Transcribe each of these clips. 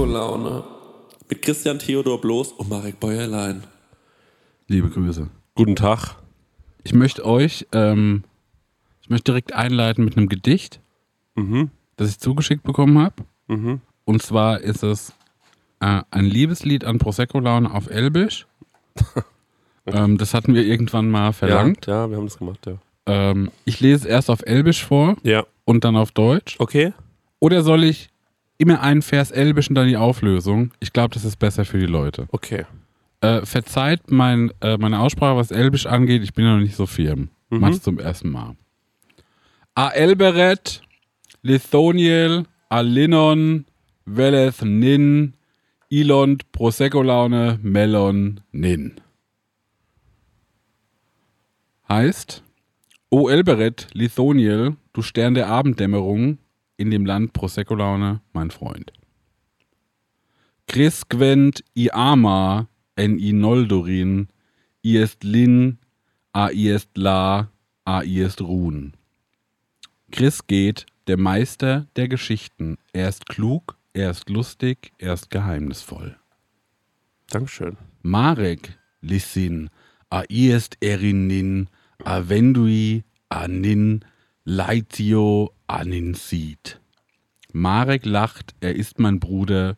Prosecco-Laune. Mit Christian Theodor Bloß und Marek Bäuerlein. Liebe Grüße. Guten Tag. Ich möchte euch, ähm, ich möchte direkt einleiten mit einem Gedicht, das ich zugeschickt bekommen habe. Und zwar ist es äh, ein Liebeslied an Prosecco-Laune auf Elbisch. ähm, das hatten wir irgendwann mal verlangt. Ja, ja, wir haben das gemacht, ja. Ähm, ich lese es erst auf Elbisch vor Ja. und dann auf Deutsch. Okay. Oder soll ich immer einen Vers Elbisch und dann die Auflösung? Ich glaube, das ist besser für die Leute. Okay. Äh, verzeiht mein, äh, meine Aussprache, was Elbisch angeht. Ich bin ja noch nicht so firm. Mach's zum ersten Mal. A Elberet, Lithoniel, A Linon, Veleth Nin, Ilond, Prosecco-Laune, Melon, Nin. Heißt, O Elberet, Lithoniel, du Stern der Abenddämmerung, in dem Land Prosecco-Laune, mein Freund. Crisquent i ama en i noldorin, i est lin, a i est la, a i est ruhen. Chris geht, der Meister der Geschichten. Er ist klug, er ist lustig, er ist geheimnisvoll. Dankeschön. Marek, lissin, a i est erinin, a vendui, anin, leitio, anin sieht. Marek lacht, er ist mein Bruder,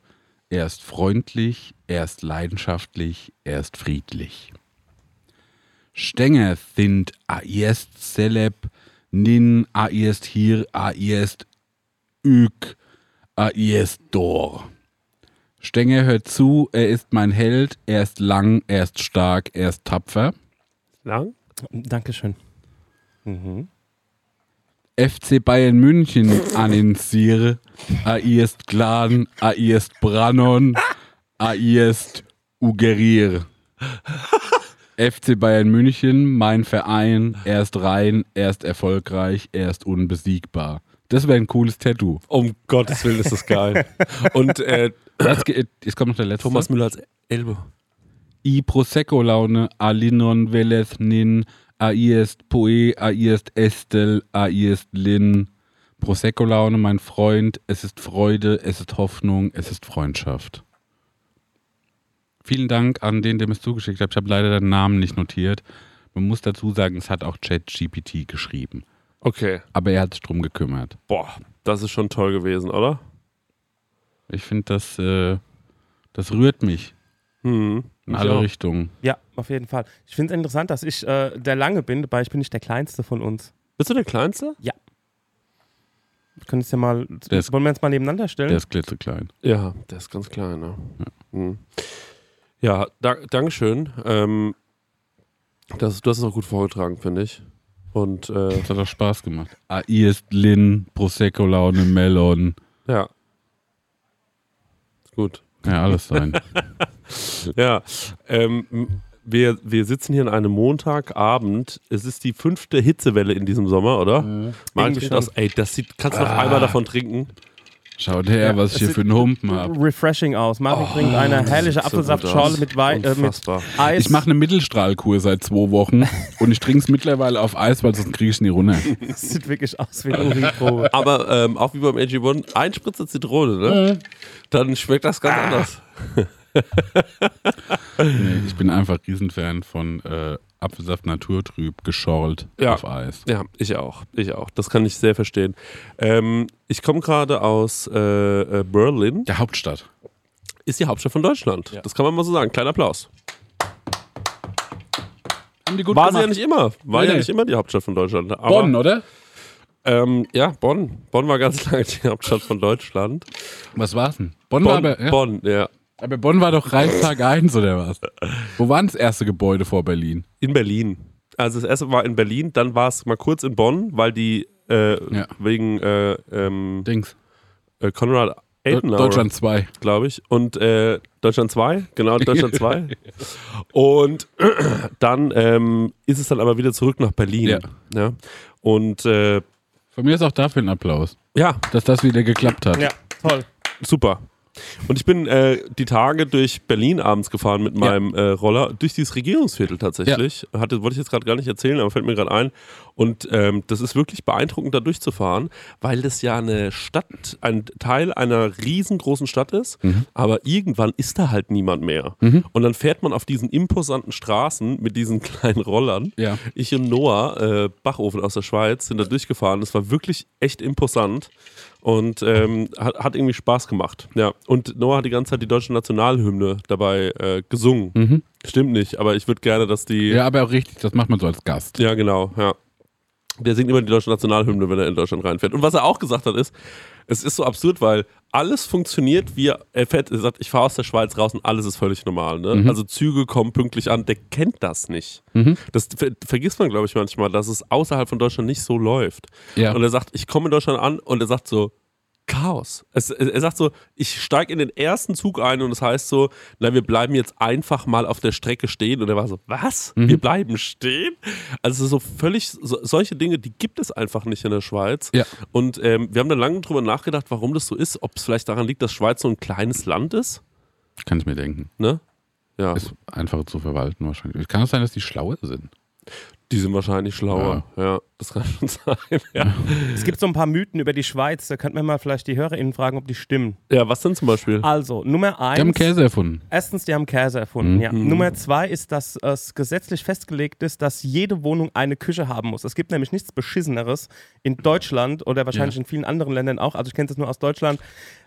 er ist freundlich, er ist leidenschaftlich, er ist friedlich. Stenger sind a ist celeb, nin a ist hier, a ist üg, a ist dor. Stenger hört zu, er ist mein Held, er ist lang, er ist stark, er ist tapfer. Lang? Dankeschön. FC Bayern München annonciere, a ist Clan, a ist Brannon, a ist Ugerir. FC Bayern München, mein Verein, er ist rein, er ist erfolgreich, er ist unbesiegbar. Das wäre ein cooles Tattoo. Um Gottes Willen ist das geil. Und äh, jetzt kommt noch der letzte. Thomas Müller als Elbe. I Prosecco Laune, Alinon Velez Nin, a ist Poe, a ist Estel, a ist Lin. Prosecco Laune, mein Freund, es ist Freude, es ist Hoffnung, es ist Freundschaft. Vielen Dank an den, der mir es zugeschickt hat. Ich habe leider den Namen nicht notiert. Man muss dazu sagen, es hat auch ChatGPT geschrieben. Okay. Aber er hat sich drum gekümmert. Boah, das ist schon toll gewesen, oder? Ich finde, das, äh, das rührt mich Hm. in alle auch. Richtungen. Ja, auf jeden Fall. Ich finde es interessant, dass ich äh, der Lange bin, dabei ich bin nicht der Kleinste von uns. Bist du der Kleinste? Wir können es ja mal, Der ist- wollen wir uns mal nebeneinander stellen? Der ist klitzeklein. Ja, der ist ganz klein, ne? Hm. Ja, da, Dankeschön. Ähm, das, du hast es auch gut vorgetragen, finde ich. Und äh, Das hat auch Spaß gemacht. A ist Lin, Prosecco Laune, Melon. ja. Ist gut. Ja, alles sein. Ja, ähm, wir, wir sitzen hier an einem Montagabend. Es ist die fünfte Hitzewelle in diesem Sommer, oder? Trinkt schon. aus. Ey, das sieht, kannst du noch einmal davon trinken? Schaut her, was ich hier für einen Humpen habe. Refreshing aus. Marvin trinkt eine herrliche so Apfelsaftschorle aus. mit, Wei äh, mit. Eis. Ich mache eine Mittelstrahlkur seit zwei Wochen und ich trinke es mittlerweile auf Eis, weil sonst kriege ich es nie runter. Das sieht wirklich aus wie eine Urinprobe. Aber ähm, auch wie beim AG1, ein Spritzer Zitrone, ne? Dann schmeckt das ganz anders. Nee, ich bin einfach Riesenfan von äh, Apfelsaft Naturtrüb, geschorlt Ja. auf Eis. Ja, ich auch. Ich auch. Das kann ich sehr verstehen. Ähm, ich komme gerade aus äh, äh, Berlin. Der Hauptstadt. Ist die Hauptstadt von Deutschland. Das kann man mal so sagen. Kleiner Applaus. Haben die gut War sie gemacht. ja nicht immer. War Nee, ja nicht immer die Hauptstadt von Deutschland. Aber, Bonn, oder? Ähm, ja, Bonn. Bonn war ganz lange die Hauptstadt von Deutschland. Was war's denn? Bonn, war Bonn, aber, ja. Bonn, ja. Aber Bonn war doch Reichstag 1 oder was? Wo war das erste Gebäude vor Berlin? In Berlin. Also das erste war in Berlin, dann war es mal kurz in Bonn, weil die äh, Ja. wegen äh, ähm, Dings. äh, Konrad De Adenauer, Deutschland 2. glaube ich. Und äh, Deutschland 2, genau, Deutschland 2. Und dann ähm, ist es dann aber wieder zurück nach Berlin. Ja. Ja. Und äh, Von mir ist auch dafür ein Applaus, ja, dass das wieder geklappt hat. Ja, toll. super. Und ich bin äh, die Tage durch Berlin abends gefahren mit meinem äh, Roller, durch dieses Regierungsviertel tatsächlich. Hatte, wollte ich jetzt gerade gar nicht erzählen, aber fällt mir gerade ein. Und ähm, das ist wirklich beeindruckend, da durchzufahren, weil das ja eine Stadt, ein Teil einer riesengroßen Stadt ist, aber irgendwann ist da halt niemand mehr. Und dann fährt man auf diesen imposanten Straßen mit diesen kleinen Rollern. Ja. Ich und Noah, äh, Bachofen aus der Schweiz, sind da durchgefahren. Das war wirklich echt imposant und ähm, hat, hat irgendwie Spaß gemacht. Ja. Und Noah hat die ganze Zeit die deutsche Nationalhymne dabei äh, gesungen. Stimmt nicht, aber ich würde gerne, dass die. Ja, aber auch richtig, das macht man so als Gast. Ja, genau, ja. Der singt immer die deutsche Nationalhymne, wenn er in Deutschland reinfährt. Und was er auch gesagt hat, ist, es ist so absurd, weil alles funktioniert, wie er, fährt, er sagt, ich fahre aus der Schweiz raus und alles ist völlig normal. Ne? Also Züge kommen pünktlich an, der kennt das nicht. Das ver vergisst man, glaube ich, manchmal, dass es außerhalb von Deutschland nicht so läuft. Ja. Und er sagt, ich komme in Deutschland an und er sagt so, Chaos. Es, er sagt so, ich steige in den ersten Zug ein und das heißt so, na, wir bleiben jetzt einfach mal auf der Strecke stehen. Und er war so, was? Mhm. Wir bleiben stehen? Also so völlig, so, solche Dinge, die gibt es einfach nicht in der Schweiz. Ja. Und ähm, wir haben dann lange drüber nachgedacht, warum das so ist. Ob es vielleicht daran liegt, dass Schweiz so ein kleines Land ist. Kann ich mir denken. Ne? Ja, Ist einfacher zu verwalten wahrscheinlich. Kann es sein, dass die schlauer sind? Die sind wahrscheinlich schlauer. Ja, das kann schon sein. Ja. Es gibt so ein paar Mythen über die Schweiz, da könnten wir mal vielleicht die HörerInnen fragen, ob die stimmen. ja, was denn zum Beispiel? Also, Nummer Die haben eins. Käse erfunden. Erstens, die haben Käse erfunden. Ja. Nummer zwei ist, dass es gesetzlich festgelegt ist, dass jede Wohnung eine Küche haben muss. Es gibt nämlich nichts Beschisseneres in Deutschland oder wahrscheinlich Ja. in vielen anderen Ländern auch. Also ich kenne das nur aus Deutschland.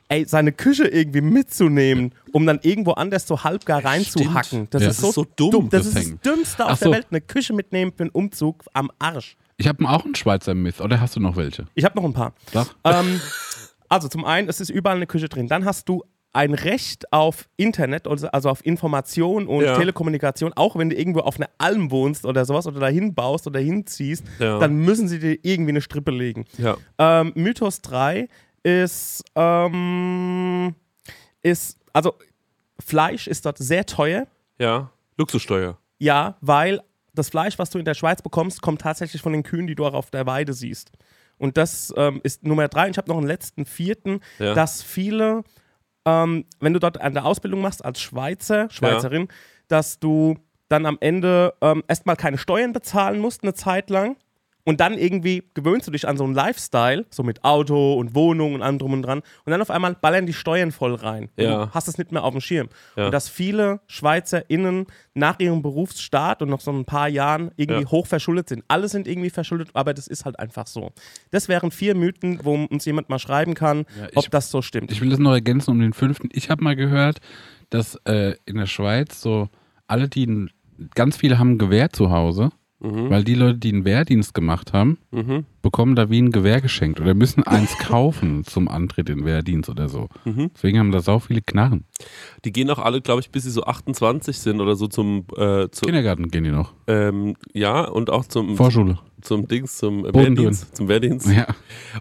Ey, seine Küche irgendwie mitzunehmen, um dann irgendwo anders so halbgar reinzuhacken. Das, Ja. ist Das so ist so dumm, Das, das ist das. Dümmste auf so. der Welt. Eine Küche mitnehmen für einen Umzug am Arsch. Ich habe auch einen Schweizer Myth. Oder hast du noch welche? Ich habe noch ein paar. Ähm, also zum einen, es ist überall eine Küche drin. Dann hast du ein Recht auf Internet, also also auf Information und Ja. Telekommunikation, auch wenn du irgendwo auf einer Alm wohnst oder sowas oder dahin baust oder hinziehst, Ja. dann müssen sie dir irgendwie eine Strippe legen. Ja. Ähm, Mythos 3 ist, ähm, ist, also Fleisch ist dort sehr teuer. Ja. Luxussteuer. Ja, weil das Fleisch, was du in der Schweiz bekommst, kommt tatsächlich von den Kühen, die du auch auf der Weide siehst. Und das ähm, ist Nummer drei. Und ich habe noch einen letzten vierten, Ja. dass viele, ähm, wenn du dort eine Ausbildung machst als Schweizer, Schweizerin, dass du dann am Ende ähm, erstmal keine Steuern bezahlen musst, eine Zeit lang. Und dann irgendwie gewöhnst du dich an so einen Lifestyle, so mit Auto und Wohnung und allem drum und dran. Und dann auf einmal ballern die Steuern voll rein. Ja. Du hast es nicht mehr auf dem Schirm. Ja. Und dass viele SchweizerInnen nach ihrem Berufsstart und noch so ein paar Jahren irgendwie Ja. hoch verschuldet sind. Alle sind irgendwie verschuldet, aber das ist halt einfach so. Das wären vier Mythen, wo uns jemand mal schreiben kann, Ja, ich- ob das so stimmt. Ich will das noch ergänzen um den fünften. Ich habe mal gehört, dass äh, in der Schweiz so alle, die ganz viele haben ein Gewehr zu Hause, weil die Leute, die einen Wehrdienst gemacht haben, Mhm. Bekommen da wie ein Gewehr geschenkt oder müssen eins kaufen zum Antritt in den Wehrdienst oder so. Mhm. Deswegen haben da sau viele Knarren. Die gehen auch alle, glaube ich, bis sie so 28 sind oder so zum, äh, zu, Kindergarten gehen die noch. ähm, ja, und auch zum, Vorschule. zum Dings, zum. Wehrdienst, zum Wehrdienst. Ja.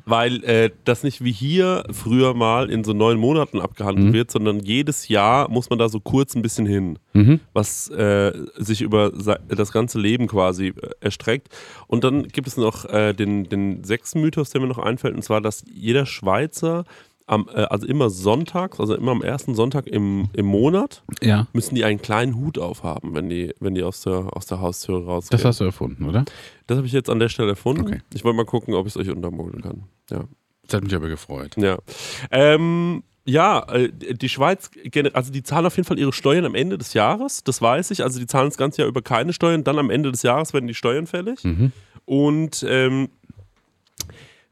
Weil äh, das nicht wie hier früher mal in so neun Monaten abgehandelt Mhm. wird, sondern jedes Jahr muss man da so kurz ein bisschen hin, Mhm. was äh, sich über das ganze Leben quasi äh, erstreckt. Und dann gibt es noch äh, den, den sechsten Mythos, der mir noch einfällt, und zwar, dass jeder Schweizer am, äh, also immer sonntags, also immer am ersten Sonntag im, im Monat, Ja. müssen die einen kleinen Hut aufhaben, wenn die, wenn die aus der, aus der Haustür rausgehen. Das hast du erfunden, oder? Das habe ich jetzt an der Stelle erfunden. Okay. Ich wollte mal gucken, ob ich es euch untermogeln kann. Ja. Das hat mich aber gefreut. Ja. Ähm, ja, äh, die Schweiz, also die zahlen auf jeden Fall ihre Steuern am Ende des Jahres, das weiß ich. Also die zahlen das ganze Jahr über keine Steuern, dann am Ende des Jahres werden die Steuern fällig. Mhm. Und ähm,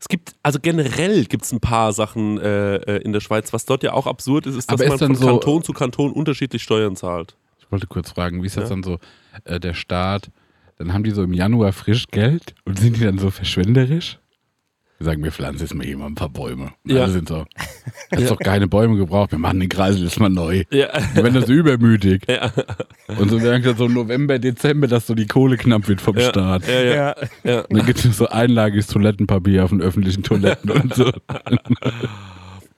es gibt, also generell gibt es ein paar Sachen äh, äh, in der Schweiz, was dort ja auch absurd ist, ist, dass ist man von so- Kanton zu Kanton unterschiedlich Steuern zahlt. Ich wollte kurz fragen, wie ist das Ja. dann so, äh, der Staat, dann haben die so im Januar frisch Geld und sind die dann so verschwenderisch? Wir sagen, wir pflanzen jetzt mal hier mal ein paar Bäume. Und Ja. alle sind so, hast doch keine Bäume gebraucht, wir machen den Kreisel jetzt mal neu. Ja. Die werden das übermütig. Ja. Und so merkt dann so im November, Dezember, dass so die Kohle knapp wird vom Ja. Staat. Ja, ja, ja. ja. Und dann gibt es so einlagiges Toilettenpapier auf den öffentlichen Toiletten und so.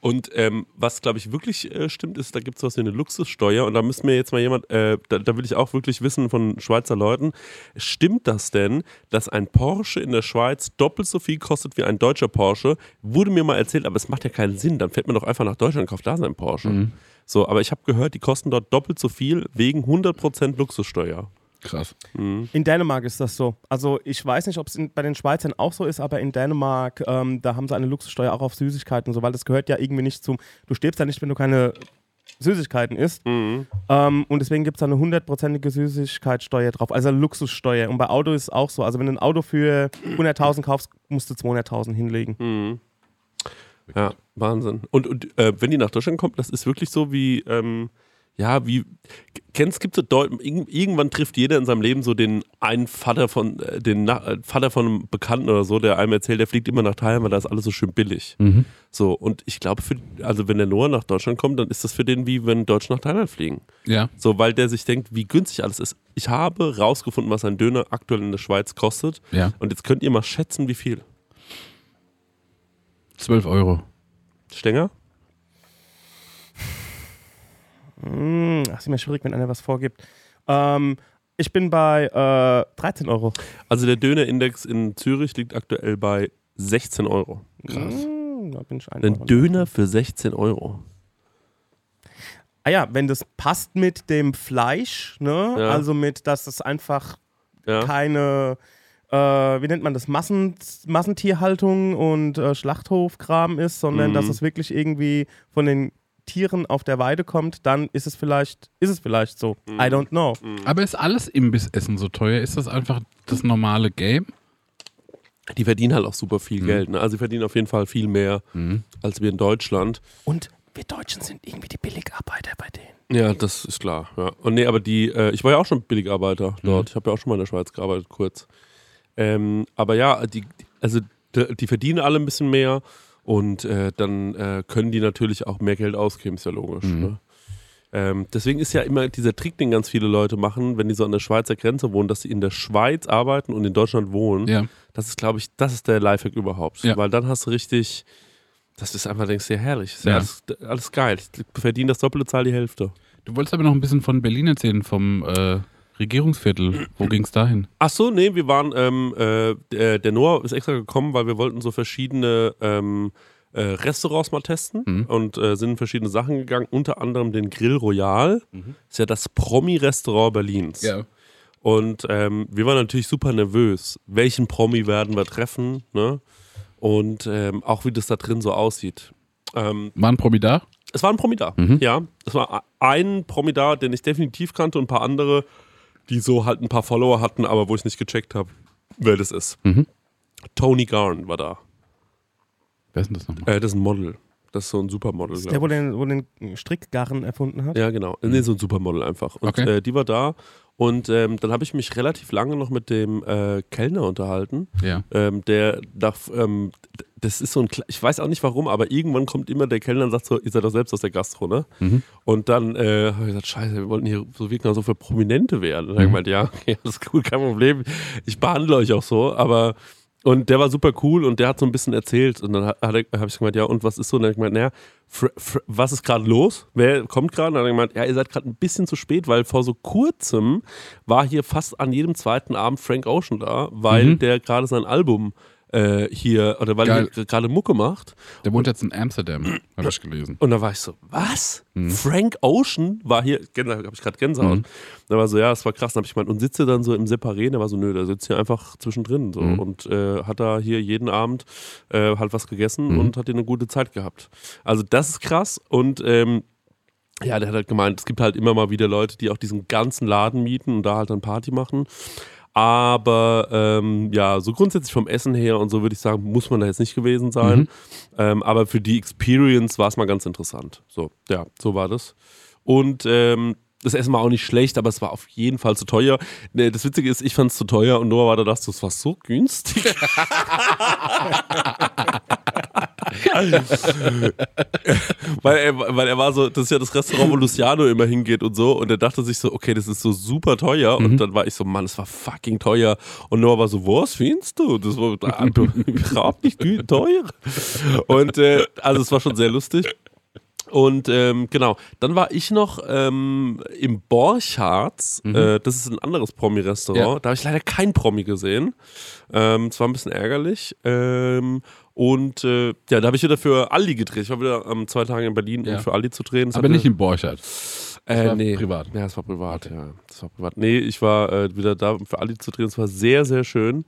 Und ähm, was, glaube ich, wirklich äh, stimmt, ist, da gibt es was wie eine Luxussteuer. Und da müsste mir jetzt mal jemand, äh, da, da will ich auch wirklich wissen von Schweizer Leuten, stimmt das denn, dass ein Porsche in der Schweiz doppelt so viel kostet wie ein deutscher Porsche? Wurde mir mal erzählt, aber es macht ja keinen Sinn. Dann fährt man doch einfach nach Deutschland und kauft da seinen Porsche. Mhm. So, aber ich habe gehört, die kosten dort doppelt so viel wegen 100% Luxussteuer. Krass. In Dänemark ist das so. Also ich weiß nicht, ob es bei den Schweizern auch so ist, aber in Dänemark, ähm, da haben sie eine Luxussteuer auch auf Süßigkeiten und so, weil das gehört ja irgendwie nicht zum. Du stirbst ja nicht, wenn du keine Süßigkeiten isst. Ähm, und deswegen gibt es da eine hundertprozentige Süßigkeitssteuer drauf, also eine Luxussteuer. Und bei Auto ist es auch so. Also wenn du ein Auto für 100.000 kaufst, musst du 200.000 hinlegen. Mhm. Ja, Wahnsinn. Und, und äh, wenn die nach Deutschland kommt, das ist wirklich so wie, ähm, ja, wie, kennst, gibt es so, irg- irgendwann trifft jeder in seinem Leben so den einen Vater von, äh, den Na äh, Vater von einem Bekannten oder so, der einem erzählt, der fliegt immer nach Thailand, weil da ist alles so schön billig. Mhm. So, und ich glaube, also wenn der Noah nach Deutschland kommt, dann ist das für den wie wenn Deutsche nach Thailand fliegen. Ja. So, weil der sich denkt, wie günstig alles ist. Ich habe rausgefunden, was ein Döner aktuell in der Schweiz kostet. Ja. Und jetzt könnt ihr mal schätzen, wie viel. 12 Euro. Stenger? Hm, ach, ist immer schwierig, wenn einer was vorgibt. Ähm, ich bin bei äh, 13 Euro. Also der Dönerindex in Zürich liegt aktuell bei 16 Euro. Krass. Hm, da bin ich ein Ein Euro. Döner für 16 Euro. Ah ja, wenn das passt mit dem Fleisch, ne? Ja. Also mit, dass es einfach Ja. keine, äh, wie nennt man das, Massen, Massentierhaltung und äh, Schlachthofkram ist, sondern Mhm. dass es wirklich irgendwie von den Tieren auf der Weide kommt, dann ist es vielleicht, ist es vielleicht so. Mhm. I don't know. Aber ist alles Imbissessen so teuer? Ist das einfach das normale Game? Die verdienen halt auch super viel Geld. Ne? Also sie verdienen auf jeden Fall viel mehr als wir in Deutschland. Und wir Deutschen sind irgendwie die Billigarbeiter bei denen. Ja, das ist klar. Ja. Und nee, aber die, äh, ich war ja auch schon Billigarbeiter dort. Ich habe ja auch schon mal in der Schweiz gearbeitet, kurz. Ähm, aber ja, die, die- also die, die verdienen alle ein bisschen mehr und äh, dann äh, können die natürlich auch mehr Geld ausgeben, ist ja logisch. Ne? Ähm, deswegen ist ja immer dieser Trick, den ganz viele Leute machen, wenn die so an der Schweizer Grenze wohnen, dass sie in der Schweiz arbeiten und in Deutschland wohnen. Ja. Das ist, glaube ich, das ist der Lifehack überhaupt. Ja. Weil dann hast du richtig, das ist einfach, denkst du, ja herrlich, ist. Ja. Alles, alles geil. Ich verdiene das doppelte Zahl die Hälfte. Du wolltest aber noch ein bisschen von Berlin erzählen, vom äh, Regierungsviertel. Wo ging es dahin? Ach so, nee, wir waren, ähm, äh, der, der Noah ist extra gekommen, weil wir wollten so verschiedene ähm, äh, Restaurants mal testen Mhm. und äh, sind in verschiedene Sachen gegangen, unter anderem den Grill Royal. Mhm. Ist ja das Promi-Restaurant Berlins. Und ähm, wir waren natürlich super nervös. Welchen Promi werden wir treffen? Ne? Und ähm, auch wie das da drin so aussieht. Ähm, War ein Promi da? es war ein Promi da, Mhm. ja. Es war ein Promi da, den ich definitiv kannte und ein paar andere, die so halt ein paar Follower hatten, aber wo ich nicht gecheckt habe, wer das ist. Mhm. Tony Garn war da. Wer ist denn das nochmal? Äh, das ist ein Model. Das ist so ein Supermodel. Der, glaub wo den, wo den Strickgarn erfunden hat. Ja, genau. Nee, so ein Supermodel einfach. Und Okay. äh, die war da. Und ähm, dann habe ich mich relativ lange noch mit dem äh, Kellner unterhalten. Ja. Ähm, der nach, ähm, das ist so ein, ich weiß auch nicht warum, aber irgendwann kommt immer der Kellner und sagt so, ihr seid doch selbst aus der Gastro, ne? Mhm. Und dann äh, habe ich gesagt, scheiße, wir wollten hier so wirken, als ob wir Prominente wären. Und dann Mhm. habe ich gemeint, ja, okay, das ist cool, kein Problem. Ich behandle euch auch so, aber und der war super cool und der hat so ein bisschen erzählt und dann habe ich gemeint, ja, und was ist so? Und dann habe ich gemeint, naja, was ist gerade los? Wer kommt gerade? Und dann hat er gemeint, ja, ihr seid gerade ein bisschen zu spät, weil vor so kurzem war hier fast an jedem zweiten Abend Frank Ocean da, weil Mhm. der gerade sein Album äh, hier, oder weil Geil. er gerade Mucke macht. Der wohnt jetzt in Amsterdam, habe ich gelesen. Und da war ich so, was? Mhm. Frank Ocean war hier, habe ich gerade Gänsehaut. Mhm. Da war so, ja, das war krass. Dann habe ich gemeint, und sitze dann so im Separé. Der war so, nö, der sitzt hier einfach zwischendrin so Mhm. und äh, hat da hier jeden Abend äh, halt was gegessen Mhm. und hat hier eine gute Zeit gehabt. Also das ist krass und ähm, ja, der hat halt gemeint, es gibt halt immer mal wieder Leute, die auch diesen ganzen Laden mieten und da halt dann Party machen. Aber ähm, ja, so grundsätzlich vom Essen her und so würde ich sagen, muss man da jetzt nicht gewesen sein. Mhm. Ähm, aber für die Experience war es mal ganz interessant. So, ja, so war das. Und ähm, das Essen war auch nicht schlecht, aber es war auf jeden Fall zu teuer. Das Witzige ist, ich fand es zu teuer und Noah war da, dachte, das war so günstig. weil, er, weil er war so, das ist ja das Restaurant, wo Luciano immer hingeht und so. Und er dachte sich so, okay, das ist so super teuer. Und dann war ich so, Mann, es war fucking teuer. Und Noah war so, was findest du? Das war überhaupt nicht teuer. Und äh, also es war schon sehr lustig. Und ähm, genau, dann war ich noch ähm, im Borchards. Äh, das ist ein anderes Promi-Restaurant. Ja. Da habe ich leider kein Promi gesehen. Ähm, es war ein bisschen ärgerlich. Ähm, und äh, ja, da habe ich wieder für Aldi gedreht. Ich war wieder ähm, zwei Tage in Berlin, Ja. um für Aldi zu drehen. Das Aber hatte- nicht in Borchardt. äh, nee. privat. Ja, es war privat, ja. Das war privat. Nee, ich war äh, wieder da, um für Aldi zu drehen. Es war sehr, sehr schön.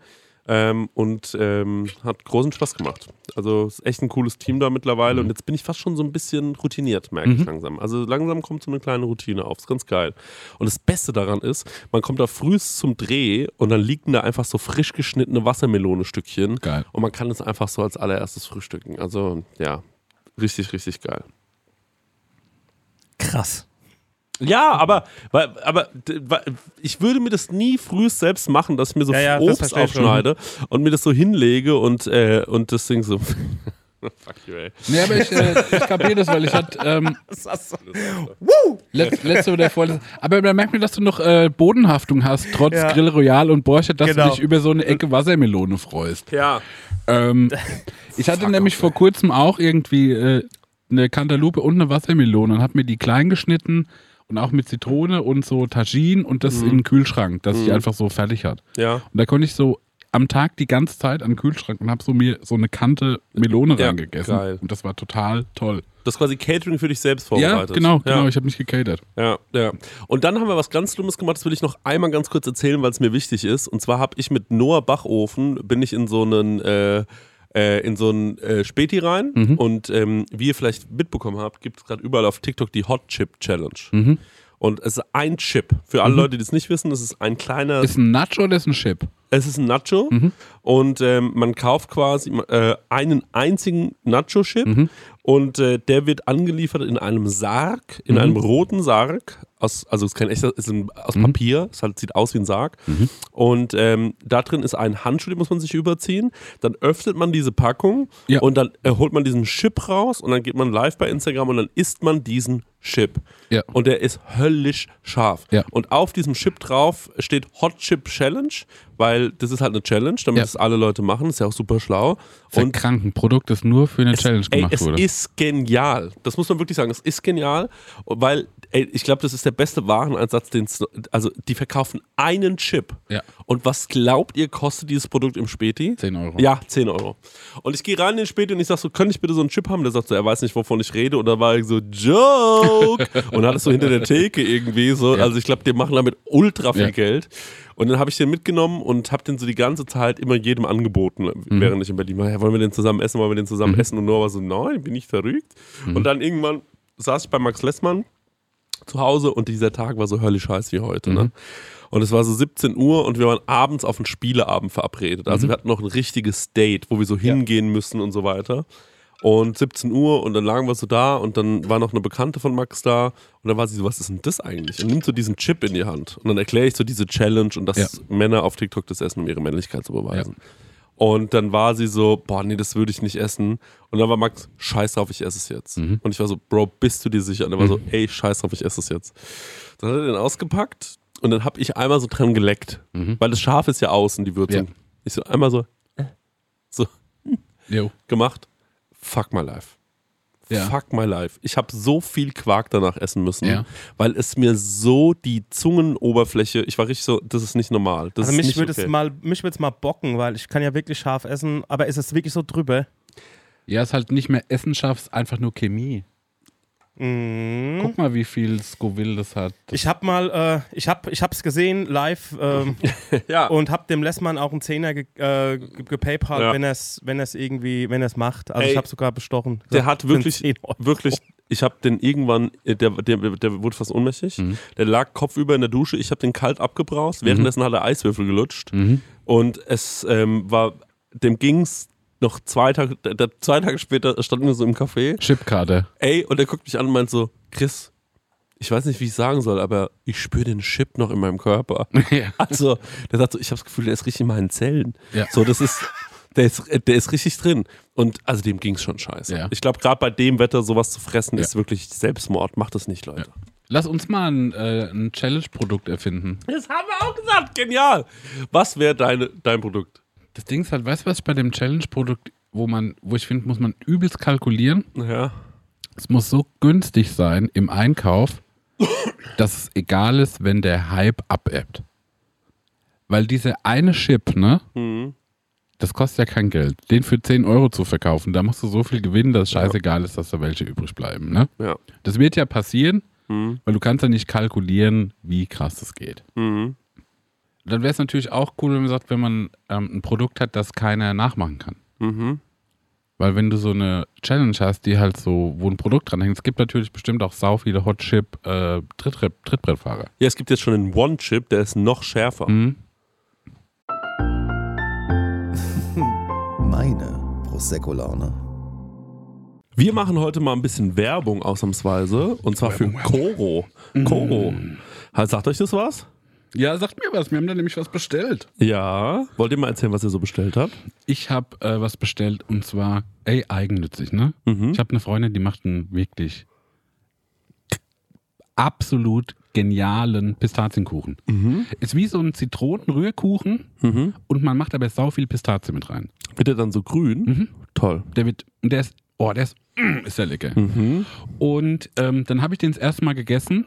Ähm, und ähm, hat großen Spaß gemacht. Also ist echt ein cooles Team da mittlerweile und jetzt bin ich fast schon so ein bisschen routiniert, merke ich langsam. Also langsam kommt so eine kleine Routine auf, ist ganz geil. Und das Beste daran ist, man kommt da frühst zum Dreh und dann liegen da einfach so frisch geschnittene Wassermelone-Stückchen Geil. und man kann es einfach so als allererstes frühstücken. Also ja, richtig, richtig geil. Krass. Ja, aber, weil- aber ich würde mir das nie frühst selbst machen, dass ich mir so Ja, ja, Obst ich schon. aufschneide und mir das so hinlege und, äh, und das Ding so. Fuck you, ey. Nee, aber ich, äh, ich kapiere das, weil ich hatte ähm, letzt, letzte oder vorletzte. Aber da merkt man, dass du noch äh, Bodenhaftung hast, trotz Ja. Grill Royal und Borchardt, dass Genau. du dich über so eine Ecke Wassermelone freust. Ja. Ähm, ich hatte nämlich vor kurzem auch irgendwie äh, eine Cantaloupe und eine Wassermelone und habe mir die klein geschnitten und auch mit Zitrone und so Tagine und das in den Kühlschrank, dass ich einfach so fertig hat. Ja. Und da konnte ich so am Tag die ganze Zeit an den Kühlschrank und habe so mir so eine Kante Melone Ja, reingegessen. geil. Und das war total toll. Das ist quasi Catering für dich selbst Ja, vorbereitet. genau, genau. Ja. Ich habe nicht gecatert. Ja, ja. Und dann haben wir was ganz Schlimmes gemacht, das will ich noch einmal ganz kurz erzählen, weil es mir wichtig ist. Und zwar habe ich mit Noah Bachofen, bin ich in so einen, äh, äh, in so einen äh, Späti rein. Und ähm, wie ihr vielleicht mitbekommen habt, gibt es gerade überall auf TikTok die Hot Chip Challenge. Und es ist ein Chip. Für alle Leute, die es nicht wissen, es ist ein kleiner Ist ein Nacho oder ist ein Chip? Es ist ein Nacho und ähm, man kauft quasi äh, einen einzigen Nacho-Chip und äh, der wird angeliefert in einem Sarg, in einem roten Sarg. Aus, also es ist kein echter, es ist ein, aus Papier, es halt, sieht aus wie ein Sarg. Und ähm, da drin ist ein Handschuh, den muss man sich überziehen. Dann öffnet man diese Packung Ja. und dann äh, holt man diesen Chip raus und dann geht man live bei Instagram und dann isst man diesen Chip. Ja. Und der ist höllisch scharf. Ja. Und auf diesem Chip drauf steht Hot Chip Challenge, weil das ist halt eine Challenge, damit Ja. es alle Leute machen. Ist ja auch super schlau. Ein Und Krankenprodukt, das nur für eine Challenge ey, gemacht es wurde. ist genial. Das muss man wirklich sagen. Es ist genial, weil ey, ich glaube, das ist der beste Wareneinsatz, den also die verkaufen einen Chip. Ja. Und was glaubt ihr, kostet dieses Produkt im Späti? 10 Euro. Ja, 10 Euro. Und ich gehe rein in den Späti und ich sag so, könnte ich bitte so einen Chip haben? Der sagt so, er weiß nicht, wovon ich rede. Und da war ich so, Joke! und hat es so hinter der Theke irgendwie so. Also ich glaube, die machen damit ultra viel Ja. Geld. Und dann habe ich den mitgenommen und habe den so die ganze Zeit immer jedem angeboten, Mhm. während ich in Berlin war. Ja, wollen wir den zusammen essen? Wollen wir den zusammen essen? Und Noah war so, nein, bin ich verrückt. Mhm. Und dann irgendwann saß ich bei Max Lessmann zu Hause und dieser Tag war so höllisch heiß wie heute. Ne? Und es war so 17 Uhr und wir waren abends auf einen Spieleabend verabredet. Also wir hatten noch ein richtiges Date, wo wir so hingehen müssen und so weiter. Und 17 Uhr und dann lagen wir so da und dann war noch eine Bekannte von Max da und dann war sie so, was ist denn das eigentlich? Und nimmt so diesen Chip in die Hand und dann erkläre ich so diese Challenge und dass Ja. Männer auf TikTok das essen, um ihre Männlichkeit zu beweisen. Und dann war sie so, boah, nee, das würde ich nicht essen. Und dann war Max, scheiß drauf, ich esse es jetzt. Und ich war so, Bro, bist du dir sicher? Und er war so, ey, scheiß drauf, ich esse es jetzt. Dann hat er den ausgepackt und dann habe ich einmal so dran geleckt. Weil das Schaf ist ja außen, die Würzung. Ja. Ich so einmal so, äh, so Jo. gemacht. Fuck my life. Ja. Fuck my life. Ich habe so viel Quark danach essen müssen, Ja. weil es mir so die Zungenoberfläche, ich war richtig so, das ist nicht normal. Das Also ist mich würde okay. es mal, mich würde es mal bocken, weil ich kann ja wirklich scharf essen, aber ist es wirklich so drüber? Ja, ist halt nicht mehr Essen schaffst, einfach nur Chemie. Mhm. Guck mal, wie viel Scoville das hat. Ich habe mal, äh, ich habe, ich hab's gesehen live ähm, ja. und habe dem Lessmann auch einen Zehner ge äh, ge- gepaypalt, Ja. wenn er es, wenn es irgendwie, wenn er es macht. Also Ey, ich habe sogar bestochen. Der Gesagt, hat wirklich, 10 Euro. wirklich, ich habe den irgendwann, äh, der, der, der wurde fast ohnmächtig. Mhm. Der lag kopfüber in der Dusche. Ich habe den kalt abgebraust. Währenddessen hat er Eiswürfel gelutscht. Mhm. Und es ähm, war, dem ging's noch zwei Tage, zwei Tage später standen wir so im Café. Chipkarte. Ey, und er guckt mich an und meint so, Chris, ich weiß nicht, wie ich sagen soll, aber ich spüre den Chip noch in meinem Körper. ja. Also, der sagt so, ich habe das Gefühl, der ist richtig in meinen Zellen. Ja. So, das ist, Der ist, der ist richtig drin. Und also dem ging es schon scheiße. Ja. Ich glaube, gerade bei dem Wetter sowas zu fressen, ist wirklich Selbstmord. Macht das nicht, Leute. Lass uns mal ein, äh, ein Challenge-Produkt erfinden. Das haben wir auch gesagt. Genial. Was wäre dein Produkt? Das Ding ist halt, weißt du, was bei dem Challenge-Produkt, wo man, wo ich finde, muss man übelst kalkulieren. Ja. Es muss so günstig sein im Einkauf, dass es egal ist, wenn der Hype abebbt. Weil diese eine Chip, ne, Mhm. das kostet ja kein Geld. Den für 10 Euro zu verkaufen, da machst du so viel gewinnen, dass es scheißegal ist, dass da welche übrig bleiben. Ne? Ja. Das wird ja passieren, Mhm. weil du kannst ja nicht kalkulieren, wie krass das geht. Mhm. Dann wäre es natürlich auch cool, wenn man sagt, wenn man ähm, ein Produkt hat, das keiner nachmachen kann. Mhm. Weil wenn du so eine Challenge hast, die halt so, wo ein Produkt dran hängt, es gibt natürlich bestimmt auch sau viele Hot-Chip äh, Trittbrett- Trittbrettfahrer. Ja, es gibt jetzt schon einen One-Chip, der ist noch schärfer. Mhm. Meine Prosecco-Laune. Wir machen heute mal ein bisschen Werbung ausnahmsweise. Und zwar für Koro. Koro. Halt, Sagt euch das was? Ja, sagt mir was, wir haben da nämlich was bestellt. Ja. Wollt ihr mal erzählen, was ihr so bestellt habt? Ich habe äh, was bestellt und zwar, ey, eigennützig, ne? Mhm. Ich habe eine Freundin, die macht einen wirklich absolut genialen Pistazienkuchen. Ist wie so ein Zitronenrührkuchen Mhm. und man macht aber sau viel Pistazie mit rein. Wird der dann so grün? Mhm. Toll. Der wird, und der ist, oh, der ist, mm, ist der lecker. Mhm. Und ähm, dann habe ich den das erste Mal gegessen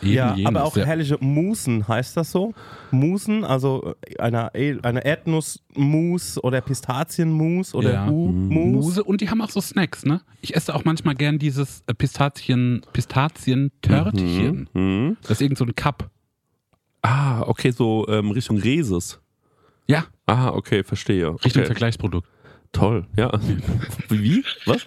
Eben ja, jenes, aber auch ja. herrliche Musen, heißt das so? Musen, also äh, eine, eine Erdnussmus oder Pistazienmus oder Ja. U-Mus. Muse und die haben auch so Snacks, ne? Ich esse auch manchmal gern dieses äh, Pistazien, Pistazien-Törtchen. Mhm. Das ist irgend so ein Cup. Ah, okay, so ähm, Richtung Reses. Ja, Ah, okay, verstehe. Richtung okay. Vergleichsprodukt. Toll, ja. Wie? Was?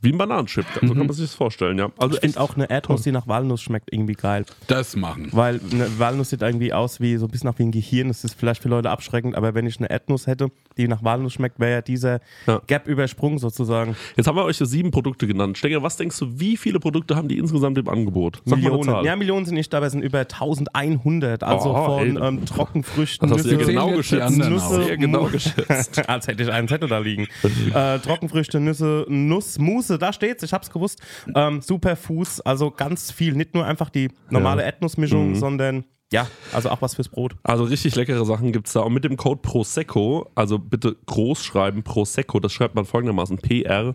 Wie ein Bananenchip, so kann man sich das vorstellen, ja. Also Ich finde auch eine Erdnuss, die nach Walnuss schmeckt, irgendwie geil. Das machen. Weil eine Walnuss sieht irgendwie aus wie so ein bisschen nach wie ein Gehirn. Das ist vielleicht für Leute abschreckend, aber wenn ich eine Erdnuss hätte, die nach Walnuss schmeckt, wäre ja dieser Ja. Gap übersprungen sozusagen. Jetzt haben wir euch ja sieben Produkte genannt. Stenger, was denkst du, wie viele Produkte haben die insgesamt im Angebot? Sag Millionen. Ja, Millionen sind nicht dabei, es sind über 1100. Also Oh, von ähm, Trockenfrüchten, Das hast ja Nüsse, genau geschätzt. Nüsse, genau geschätzt. Als hätte ich einen Zettel da liegen. äh, Trockenfrüchte, Nüsse, Nuss, Mousse, da steht's, ich hab's gewusst. Ähm, Superfoods, also ganz viel. Nicht nur einfach die normale Erdnussmischung, sondern ja, also auch was fürs Brot. Also richtig leckere Sachen gibt es da. Und mit dem Code Prosecco, also bitte groß schreiben, Prosecco, das schreibt man folgendermaßen: P-R-O-S-E-C-C-O.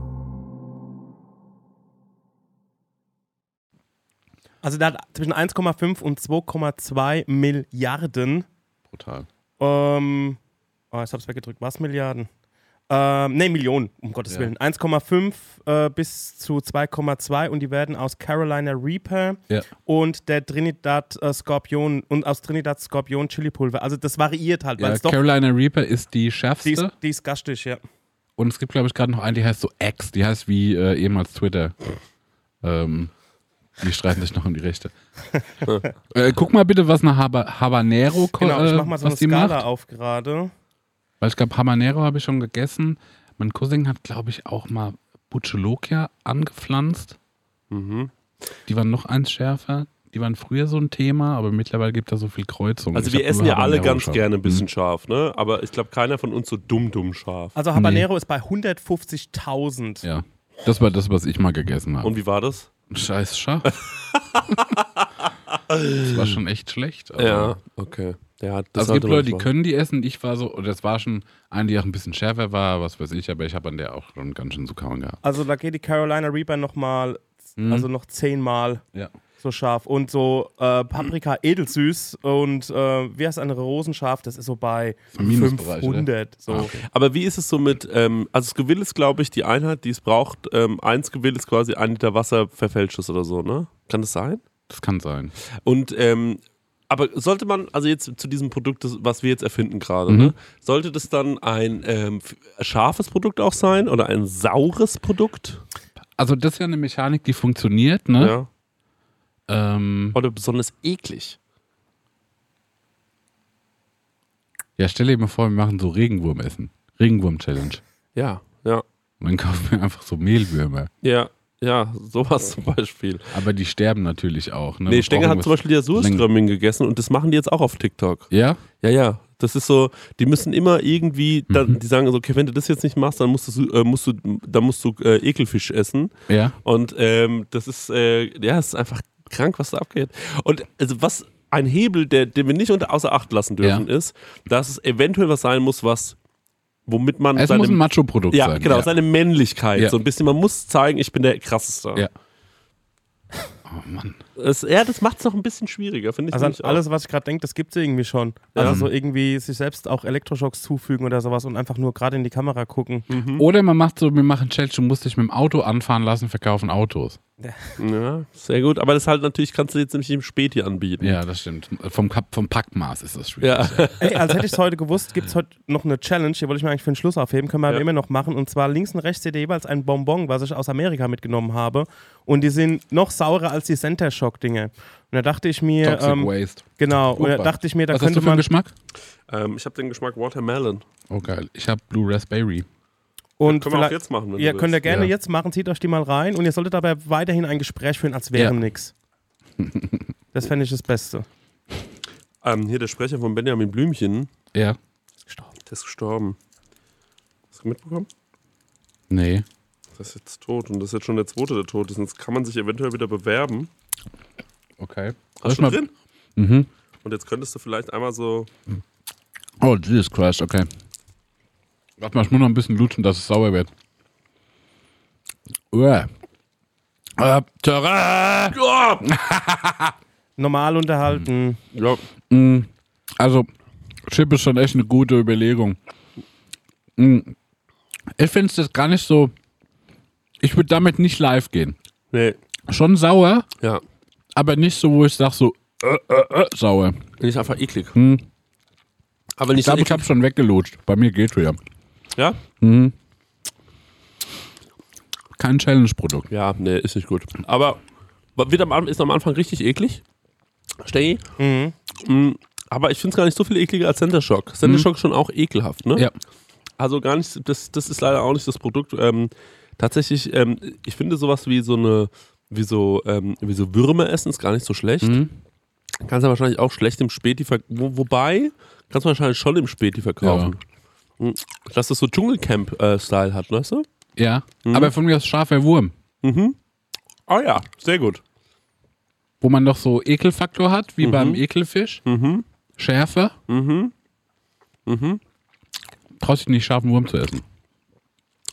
Also der hat zwischen 1,5 und 2,2 Milliarden. Brutal. Ähm, oh, ich hab's weggedrückt. Was Milliarden? Ähm, ne, Millionen, um Gottes Ja. Willen. 1,5 äh, bis zu 2,2 und die werden aus Carolina Reaper Ja. und der Trinidad äh, Skorpion und aus Trinidad Skorpion Chili Pulver. Also das variiert halt, ja Carolina Reaper ist die die schärfste. ist, die ist gastig, ja. Und es gibt, glaube ich, gerade noch eine, die heißt so X. Die heißt wie äh, ehemals Twitter. Ähm, die streiten sich noch um die Rechte. äh, guck mal bitte, was eine Haba Habanero ko- Genau, ich äh, mach mal so eine was die Skala macht. auf gerade. Weil ich glaube, Habanero habe ich schon gegessen. Mein Cousin hat, glaube ich, auch mal Buccelokia angepflanzt. Mhm. Die waren noch eins schärfer. Die waren früher so ein Thema, aber mittlerweile gibt es da so viel Kreuzung. Also Ich wir essen ja alle ganz schon. gerne ein bisschen Mhm. scharf, ne? Aber ich glaube, keiner von uns so dumm, dumm scharf. Also Habanero ist bei 150.000. Ja, das war das, was ich mal gegessen habe. Und wie war das? Scheiß scharf. das war schon echt schlecht. aber- Ja, okay. Ja, das Also es gibt Leute, die können die essen. Ich war so, oder das war schon eine, die auch ein bisschen schärfer war, was weiß ich, aber ich habe an der auch schon ganz schön zu kauen gehabt. Also da geht die Carolina Reaper nochmal, Mhm. also noch zehnmal Ja. So scharf. Und so äh, Paprika edelsüß und äh, wie heißt eine Rosenscharf, das ist so bei Im Minusbereich, 500. So. Ah, okay. Aber wie ist es so mit, ähm, also das Gewill ist, glaube ich, die Einheit, die es braucht. Ähm, eins Gewill ist quasi ein Liter Wasser verfälscht ist oder so, ne? Kann das sein? Das kann sein. Und ähm, aber sollte man, also jetzt zu diesem Produkt, was wir jetzt erfinden gerade, Mhm. ne, sollte das dann ein ähm, scharfes Produkt auch sein oder ein saures Produkt? Also das ist ja eine Mechanik, die funktioniert, ne? Ja. Ähm, Oder besonders eklig? ja, stell dir mal vor, wir machen so Regenwurm-Essen. Regenwurm-Challenge. Ja, ja. Und dann kaufen wir einfach so Mehlwürmer. Ja, ja, sowas zum Beispiel. Aber die sterben natürlich auch. Ne? Nee, Wir Stenger brauchen hat zum Beispiel ja Surströmming gegessen und das machen die jetzt auch auf TikTok. Ja? Ja, ja. Das ist so, die müssen immer irgendwie, dann, die sagen so, okay, wenn du das jetzt nicht machst, dann musst du, äh, musst du, dann musst du äh, Ekelfisch essen. Ja? Und ähm, das ist, äh, ja, es ist einfach krank, was da abgeht. Und also was ein Hebel, der, den wir nicht unter außer Acht lassen dürfen, ist, dass es eventuell was sein muss, was, womit man Es seine, muss ein Macho-Produkt ja, sein. genau, ja. seine Männlichkeit, Ja. so ein bisschen, man muss zeigen, ich bin der krasseste. Ja. Oh Mann. Es, ja, das macht es noch ein bisschen schwieriger, finde ich. Also alles, was ich gerade denke, das gibt es irgendwie schon. Ja. Also so irgendwie sich selbst auch Elektroschocks zufügen oder sowas und einfach nur gerade in die Kamera gucken. Mhm. Oder man macht so, wir machen Challenge, du musst dich mit dem Auto anfahren lassen, verkaufen Autos. Ja, sehr gut. Aber das halt natürlich kannst du jetzt nämlich im Späti anbieten. Ja, das stimmt. Vom, Kap vom Packmaß ist das schwierig. Ja. Ey, als hätte ich es heute gewusst, gibt es heute noch eine Challenge, die wollte ich mir eigentlich für den Schluss aufheben, können wir aber Ja. immer noch machen. Und zwar links und rechts seht ihr jeweils ein Bonbon, was ich aus Amerika mitgenommen habe. Und die sind noch saurer als die Center Shock-Dinge. Und da dachte ich mir, Toxic ähm, Waste. genau, und da Opa. dachte ich mir, da Was hast könnte du für einen man. Geschmack? Ähm, ich habe den Geschmack Watermelon. Oh geil. Ich habe Blue Raspberry. Und Können wir auch jetzt machen, wenn ja, du könnt ihr gerne Ja. jetzt machen, zieht euch die mal rein und ihr solltet aber weiterhin ein Gespräch führen, als wäre Ja. nix. Das fände ich das Beste. Ähm, hier der Sprecher von Benjamin Blümchen, Ja. Gestorben. der ist gestorben. Hast du mitbekommen? Nee. Der ist jetzt tot und das ist jetzt schon der zweite, der tot ist. Und jetzt kann man sich eventuell wieder bewerben. Okay. Hast du drin? Mhm. Und jetzt könntest du vielleicht einmal so. Oh, Jesus Christ, okay. Warte mal, ich muss noch ein bisschen lutschen, dass es sauer wird. Uah. Terrain. Normal unterhalten. Ja. Mm, Also, Chip ist schon echt eine gute Überlegung. Mm, Ich finde es das gar nicht so. Ich würde damit nicht live gehen. Nee. Schon sauer, Ja. Aber nicht so, wo ich sage so äh, äh, äh, sauer. Nicht einfach eklig. Hm. Aber Ich nicht so glaube, ich eklig. habe schon weggelutscht. Bei mir geht wieder. Ja? Kein Challenge-Produkt. Ja, nee, ist nicht gut. Aber wird am, ist am Anfang richtig eklig. Stay. Mhm. Mm, Aber ich finde es gar nicht so viel ekliger als Center Shock. Center Shock ist schon auch ekelhaft, ne? Ja. Also gar nicht, das, das ist leider auch nicht das Produkt. Ähm, tatsächlich, ähm, ich finde sowas wie so eine, wie so, ähm, wie so Würmer essen ist gar nicht so schlecht. Mhm. Kannst du wahrscheinlich auch schlecht im Späti verkaufen. Wo, wobei, kannst du wahrscheinlich schon im Späti verkaufen. Mhm. Dass das so Dschungelcamp-Style hat, weißt du? Ja. Mhm. Aber von mir aus scharfer Wurm. Ah ja, sehr gut. Wo man doch so Ekelfaktor hat, wie Mhm. beim Ekelfisch. Schärfe. Mhm. Traust dich nicht, scharfen Wurm zu essen.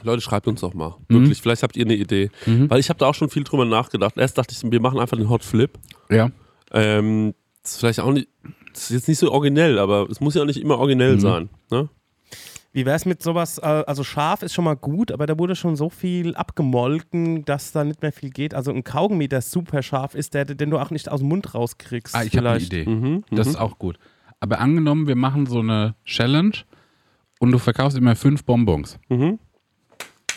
Leute, schreibt uns doch mal. Mhm. Wirklich, vielleicht habt ihr eine Idee. Weil ich habe da auch schon viel drüber nachgedacht. Erst dachte ich, wir machen einfach den Hot Flip. Ja. Ähm, das ist vielleicht auch nicht, das ist jetzt nicht so originell, aber es muss ja auch nicht immer originell Mhm. sein. Ne? Wie wäre es mit sowas, äh, also scharf ist schon mal gut, aber da wurde schon so viel abgemolken, dass da nicht mehr viel geht. Also ein Kaugummi, der super scharf ist, der, den du auch nicht aus dem Mund rauskriegst. Ah, ich habe eine. Idee. Mhm, Das ist auch gut. Aber angenommen, wir machen so eine Challenge und du verkaufst immer fünf Bonbons. Mhm.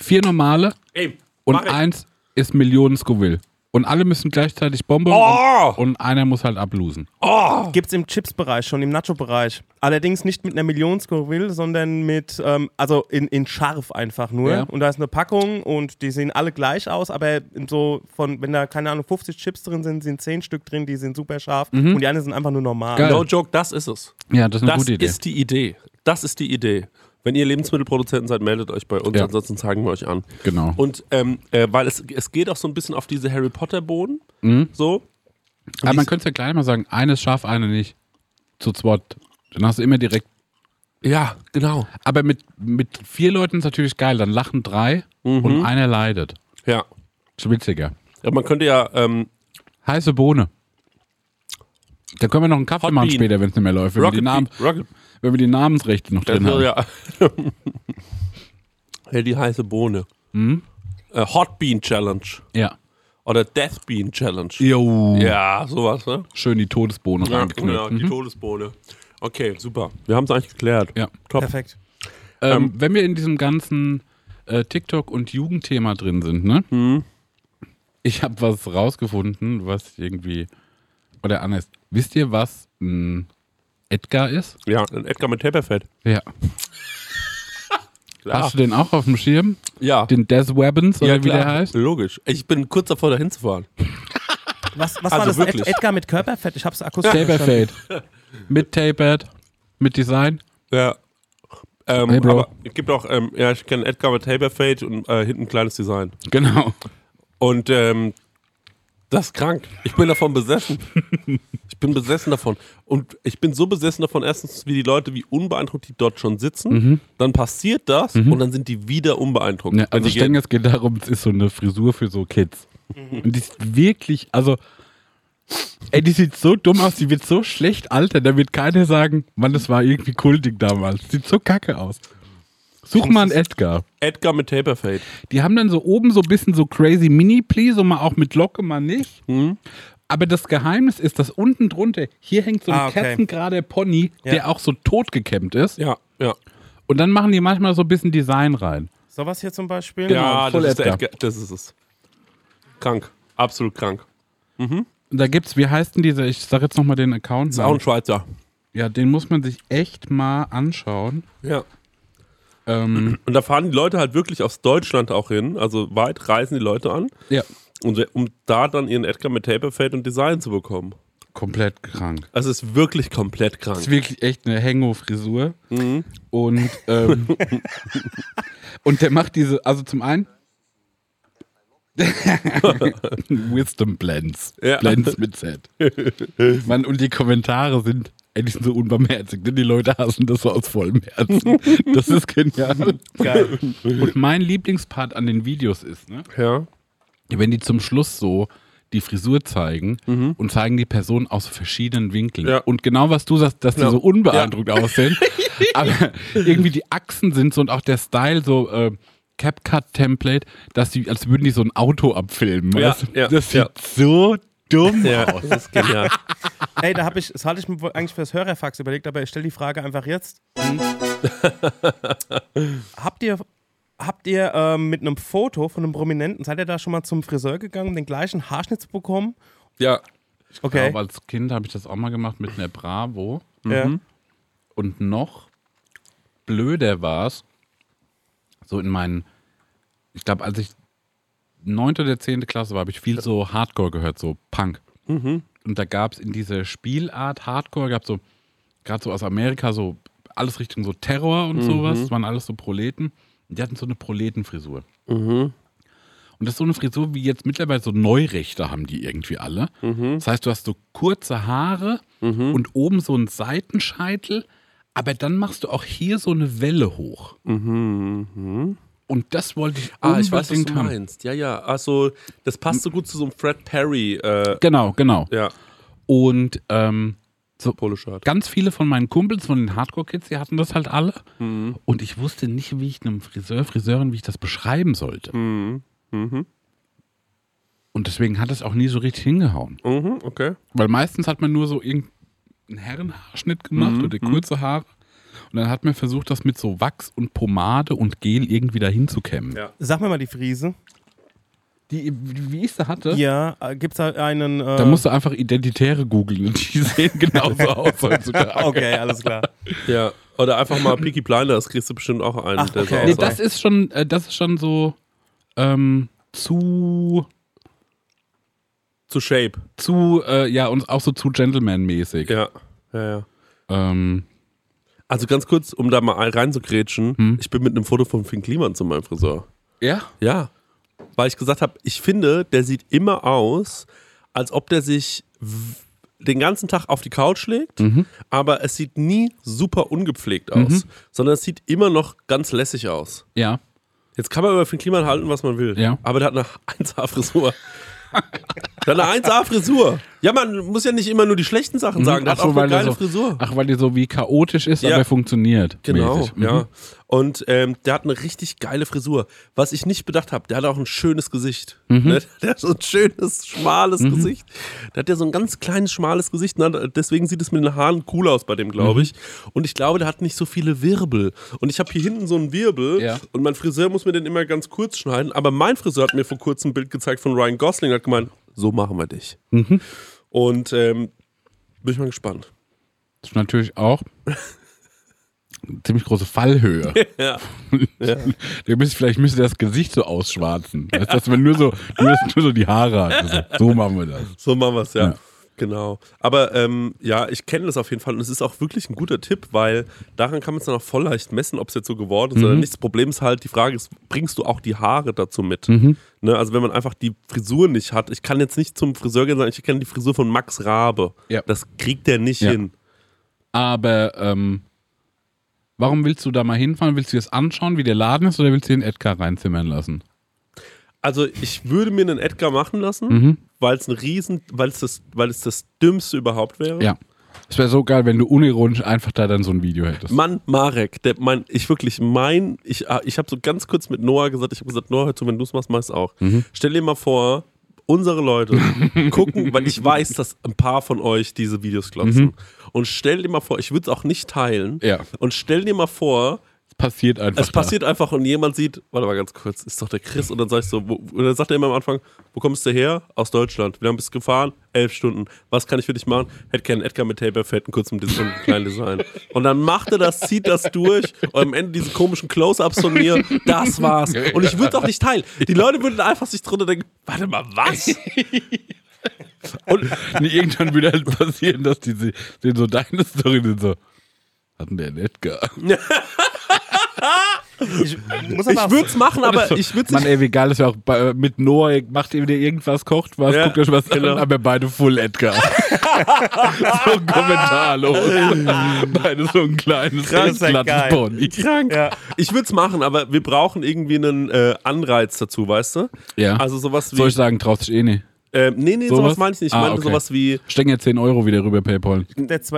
Vier normale Ey, und ich. eins ist Millionen Scoville. Und alle müssen gleichzeitig Bonbons Oh! und, und einer muss halt ablosen. Gibt es im Chips-Bereich schon, im Nacho-Bereich. Allerdings nicht mit einer Million Scoville, sondern mit, ähm, also in, in scharf einfach nur. Ja. Und da ist eine Packung und die sehen alle gleich aus, aber so von, wenn da, keine Ahnung, 50 Chips drin sind, sind 10 Stück drin, die sind super scharf und die anderen sind einfach nur normal. Geil. No joke, das ist es. Ja, das ist eine Das gute Idee. ist die Idee. Das ist die Idee. Wenn ihr Lebensmittelproduzenten seid, meldet euch bei uns, Ja. ansonsten zeigen wir euch an. genau. Und ähm, äh, weil es, es geht auch so ein bisschen auf diese Harry Potter-Bohnen. Mhm. So. Aber man könnte es ja gleich mal sagen, eine ist scharf, eine nicht. Zu zweit. Dann hast du immer direkt. Ja, genau. Aber mit, mit vier Leuten ist natürlich geil. Dann lachen drei Mhm. und einer leidet. Ja. Schwitziger. ja man könnte ja, ähm, Heiße Bohne. Da können wir noch einen Kaffee Hot machen Bean. später, wenn es nicht mehr läuft. Rocket, Namen, Rocket wenn wir die Namensrechte noch drin haben. soll ja. ja, die heiße Bohne. Mhm. Äh, Hot Bean Challenge. Ja. Oder Death Bean Challenge. Jo. Ja, sowas, ne? Schön die Todesbohne Ja, reingeknüllt. genau, die Todesbohne. Okay, super. Wir haben es eigentlich geklärt. Ja. Top. Perfekt. Ähm, wenn wir in diesem ganzen äh, TikTok- und Jugendthema drin sind, ne? Mhm. Ich habe was rausgefunden, was irgendwie. Oder anders. Wisst ihr, was ein Edgar ist? Ja, ein Edgar mit Taperfett. Ja. Klar. Hast du den auch auf dem Schirm? Ja. Den Death Weapons oder ja, wie der klar. heißt? Logisch. Ich bin kurz davor, da hinzufahren. Was, was Also war das? wirklich. Ed Edgar mit Körperfett? Ich hab's akustisch. Taperfade. mit Tapered. Mit Design. Ja. Ähm, Hey, Bro. aber es gibt auch, ähm, ja, ich kenne Edgar mit Taperfade und äh, hinten ein kleines Design. Genau. Und ähm, das ist krank. Ich bin davon besessen. ich bin besessen davon. Und ich bin so besessen davon, erstens, wie die Leute, wie unbeeindruckt die dort schon sitzen. Dann passiert das und dann sind die wieder unbeeindruckt. Ja, wenn also ich denke, es geht darum, es ist so eine Frisur für so Kids. Und die ist wirklich, also, ey, die sieht so dumm aus, die wird so schlecht altern, da wird keiner sagen, Mann, das war irgendwie kultig damals. Sieht so kacke aus. Such mal einen Edgar. Edgar mit Taperfade. Die haben dann so oben so ein bisschen so crazy Mini-Plee, so mal auch mit Locke, mal nicht. Aber das Geheimnis ist, dass unten drunter, hier hängt so ein Ah, okay. kerzengerader Pony, Ja. der auch so totgekämmt ist. Ja, ja. Und dann machen die manchmal so ein bisschen Design rein. Sowas hier zum Beispiel? ja, voll das ist Edgar. Edgar. Das ist es. Krank. Absolut krank. Und da gibt's, wie heißt denn dieser, ich sag jetzt nochmal den Account. Ist auch ein Schweizer. Ja, den muss man sich echt mal anschauen. Ja. Ähm, Und da fahren die Leute halt wirklich aus Deutschland auch hin. Also weit reisen die Leute an, ja, um, um da dann ihren Edgar mit Taperfade und Design zu bekommen. komplett krank. Also es ist wirklich komplett krank. ist wirklich echt eine Hengo-Frisur. Und, ähm, und der macht diese, also zum einen Wisdom Blends. Ja. Blends mit Z. Mann, und die Kommentare sind Die sind so unbarmherzig, denn die Leute hassen das so aus vollem Herzen. Das ist genial. Geil. Und mein Lieblingspart an den Videos ist, ne, Ja. wenn die zum Schluss so die Frisur zeigen und zeigen die Person aus verschiedenen Winkeln. Ja. Und genau was du sagst, dass die Ja. so unbeeindruckt aussehen. aber irgendwie die Achsen sind so und auch der Style so äh, CapCut-Template, dass die, als würden die so ein Auto abfilmen. Ja, weißt ja, das sieht ja. so dumm Ja, aus. das ist genial. Ey, da habe ich, das hatte ich mir wohl eigentlich fürs Hörerfax überlegt, aber ich stelle die Frage einfach jetzt. habt ihr, habt ihr ähm, mit einem Foto von einem Prominenten, seid ihr da schon mal zum Friseur gegangen, um den gleichen Haarschnitt zu bekommen? ja. Ich Okay. glaube, als Kind habe ich das auch mal gemacht mit einer Bravo. Ja. Und noch blöder war es, so in meinen, ich glaube, als ich neunte oder zehnte Klasse war, habe ich viel so Hardcore gehört, so Punk. Und da gab es in dieser Spielart Hardcore, gab es so, gerade so aus Amerika, so alles Richtung so Terror und sowas. Das waren alles so Proleten. Und die hatten so eine Proletenfrisur. Und das ist so eine Frisur, wie jetzt mittlerweile so Neurechte haben die irgendwie alle. Das heißt, du hast so kurze Haare und oben so einen Seitenscheitel, aber dann machst du auch hier so eine Welle hoch. Und das wollte ich Ah, ich weiß, was unbedingt du haben. meinst. Ja, ja. Also, das passt so gut zu so einem Fred Perry äh, Genau, genau. ja, Und ähm, so Poloshirt. ganz viele von meinen Kumpels, von den Hardcore-Kids, die hatten das halt alle. Und ich wusste nicht, wie ich einem Friseur, Friseurin, wie ich das beschreiben sollte. Und deswegen hat es auch nie so richtig hingehauen. Mhm, okay. Weil meistens hat man nur so irgendeinen Herrenhaarschnitt gemacht Mhm, oder kurze Haare. Und dann hat man versucht, das mit so Wachs und Pomade und Gel irgendwie dahin zu kämmen. Ja. Sag mir mal die Friese. Die, wie ich sie hatte, Ja, äh, gibt's da einen. Äh, da musst du einfach Identitäre googeln und die sehen genauso aus heutzutage. Okay, alles klar. Ja. Oder einfach mal Peaky Blinders, kriegst du bestimmt auch einen, Ach, der okay. so Nee, das ist schon, äh, das ist schon so ähm, zu, Zu Shape. zu, äh, ja, und auch so zu Gentleman-mäßig. Ja. Ja, ja. Ähm, Also ganz kurz, um da mal ein- reinzugrätschen, Hm. ich bin mit einem Foto von Finn Kliman zu meinem Friseur. ja? Ja. Weil ich gesagt habe, ich finde, der sieht immer aus, als ob der sich den ganzen Tag auf die Couch legt, Mhm. aber es sieht nie super ungepflegt aus, sondern es sieht immer noch ganz lässig aus. Ja. Jetzt kann man über Finn Kliman halten, was man will. Ja. Aber der hat eine 1A-Frisur. der hat eine 1A-Frisur. Ja, man muss ja nicht immer nur die schlechten Sachen sagen. Der Ach hat so, auch weil eine geile so, Frisur. Ach, weil die so wie chaotisch ist, Ja. aber funktioniert. Genau. Mhm. ja. Und ähm, der hat eine richtig geile Frisur. Was ich nicht bedacht habe, der hat auch ein schönes Gesicht. Mhm. Ne? Der hat so ein schönes, schmales Gesicht. Der hat ja so ein ganz kleines, schmales Gesicht. Ne? Deswegen sieht es mit den Haaren cool aus bei dem, Mhm. glaube ich. Und ich glaube, der hat nicht so viele Wirbel. Und ich habe hier hinten so einen Wirbel. Ja. Und mein Friseur muss mir den immer ganz kurz schneiden. Aber mein Friseur hat mir vor kurzem ein Bild gezeigt von Ryan Gosling. Hat gemeint, so machen wir dich. Mhm. Und ähm, bin ich mal gespannt. Das ist natürlich auch ziemlich große Fallhöhe. Ja. Müsst, vielleicht müsst ihr das Gesicht so ausschwarzen. Du, dass man nur so, nur, nur so die Haare hat. Also, so machen wir das. So machen wir es, ja. Ja. Genau. Aber ähm, ja, ich kenne das auf jeden Fall und es ist auch wirklich ein guter Tipp, weil daran kann man es dann auch voll leicht messen, ob es jetzt so geworden ist oder nicht. Das Problem ist halt, die Frage ist, bringst du auch die Haare dazu mit? Ne? Also wenn man einfach die Frisur nicht hat, ich kann jetzt nicht zum Friseur gehen und sagen, ich kenne die Frisur von Max Rabe. Ja. Das kriegt der nicht Ja. hin. Aber ähm, warum willst du da mal hinfahren? Willst du dir das anschauen, wie der Laden ist, oder willst du den Edgar reinzimmern lassen? Also ich würde mir einen Edgar machen lassen, Mhm. Weil es ein Riesen, weil es das, weil es das Dümmste überhaupt wäre. Ja. Es wäre so geil, wenn du unironisch einfach da dann so ein Video hättest. Mann, Marek, der, mein, ich wirklich, mein, ich, ah, ich habe so ganz kurz mit Noah gesagt, ich habe gesagt, Noah, hör zu, wenn du es machst, mach es auch. Mhm. Stell dir mal vor, unsere Leute gucken, weil ich weiß, dass ein paar von euch diese Videos glotzen. Und stell dir mal vor, ich würde es auch nicht teilen. Mhm. Ja. Und stell dir mal vor, Es passiert einfach. es passiert einfach und jemand sieht, warte mal ganz kurz, ist doch der Chris. Und dann sag ich so, wo, und dann sagt er immer am Anfang, wo kommst du her? Aus Deutschland. Wie lange bist du gefahren? Elf Stunden. Was kann ich für dich machen? Hätte gerne Edgar mit Taper fett, einen kurzen und einen kleinen Design. Und dann macht er das, zieht das durch und am Ende diese komischen Close-Ups von mir, das war's. Und ich würde auch nicht teilen. Die Leute würden einfach sich drunter denken, warte mal, was? Und Nee, irgendwann würde halt passieren, dass die se- sehen so deine Story sind so. Hatten der einen Edgar? Ich Ich würde es machen, aber ich würde Mann, ey, wie geil ist ja auch bei, mit Noah, macht ihr wieder irgendwas, kocht was, Ja, guckt euch was genau. an, aber beide Full Edgar. so kommentarlos. beide so ein kleines, glattes. Pony. krank. Ja. Ich würde es machen, aber wir brauchen irgendwie einen äh, Anreiz dazu, weißt du? Ja. Also sowas wie. Soll ich sagen, traust dich eh nicht. Ähm, nee, nee, Sowas? sowas meine ich nicht. Ich Ah, meine okay. sowas wie. Stecken jetzt 10 Euro wieder rüber, Paypal.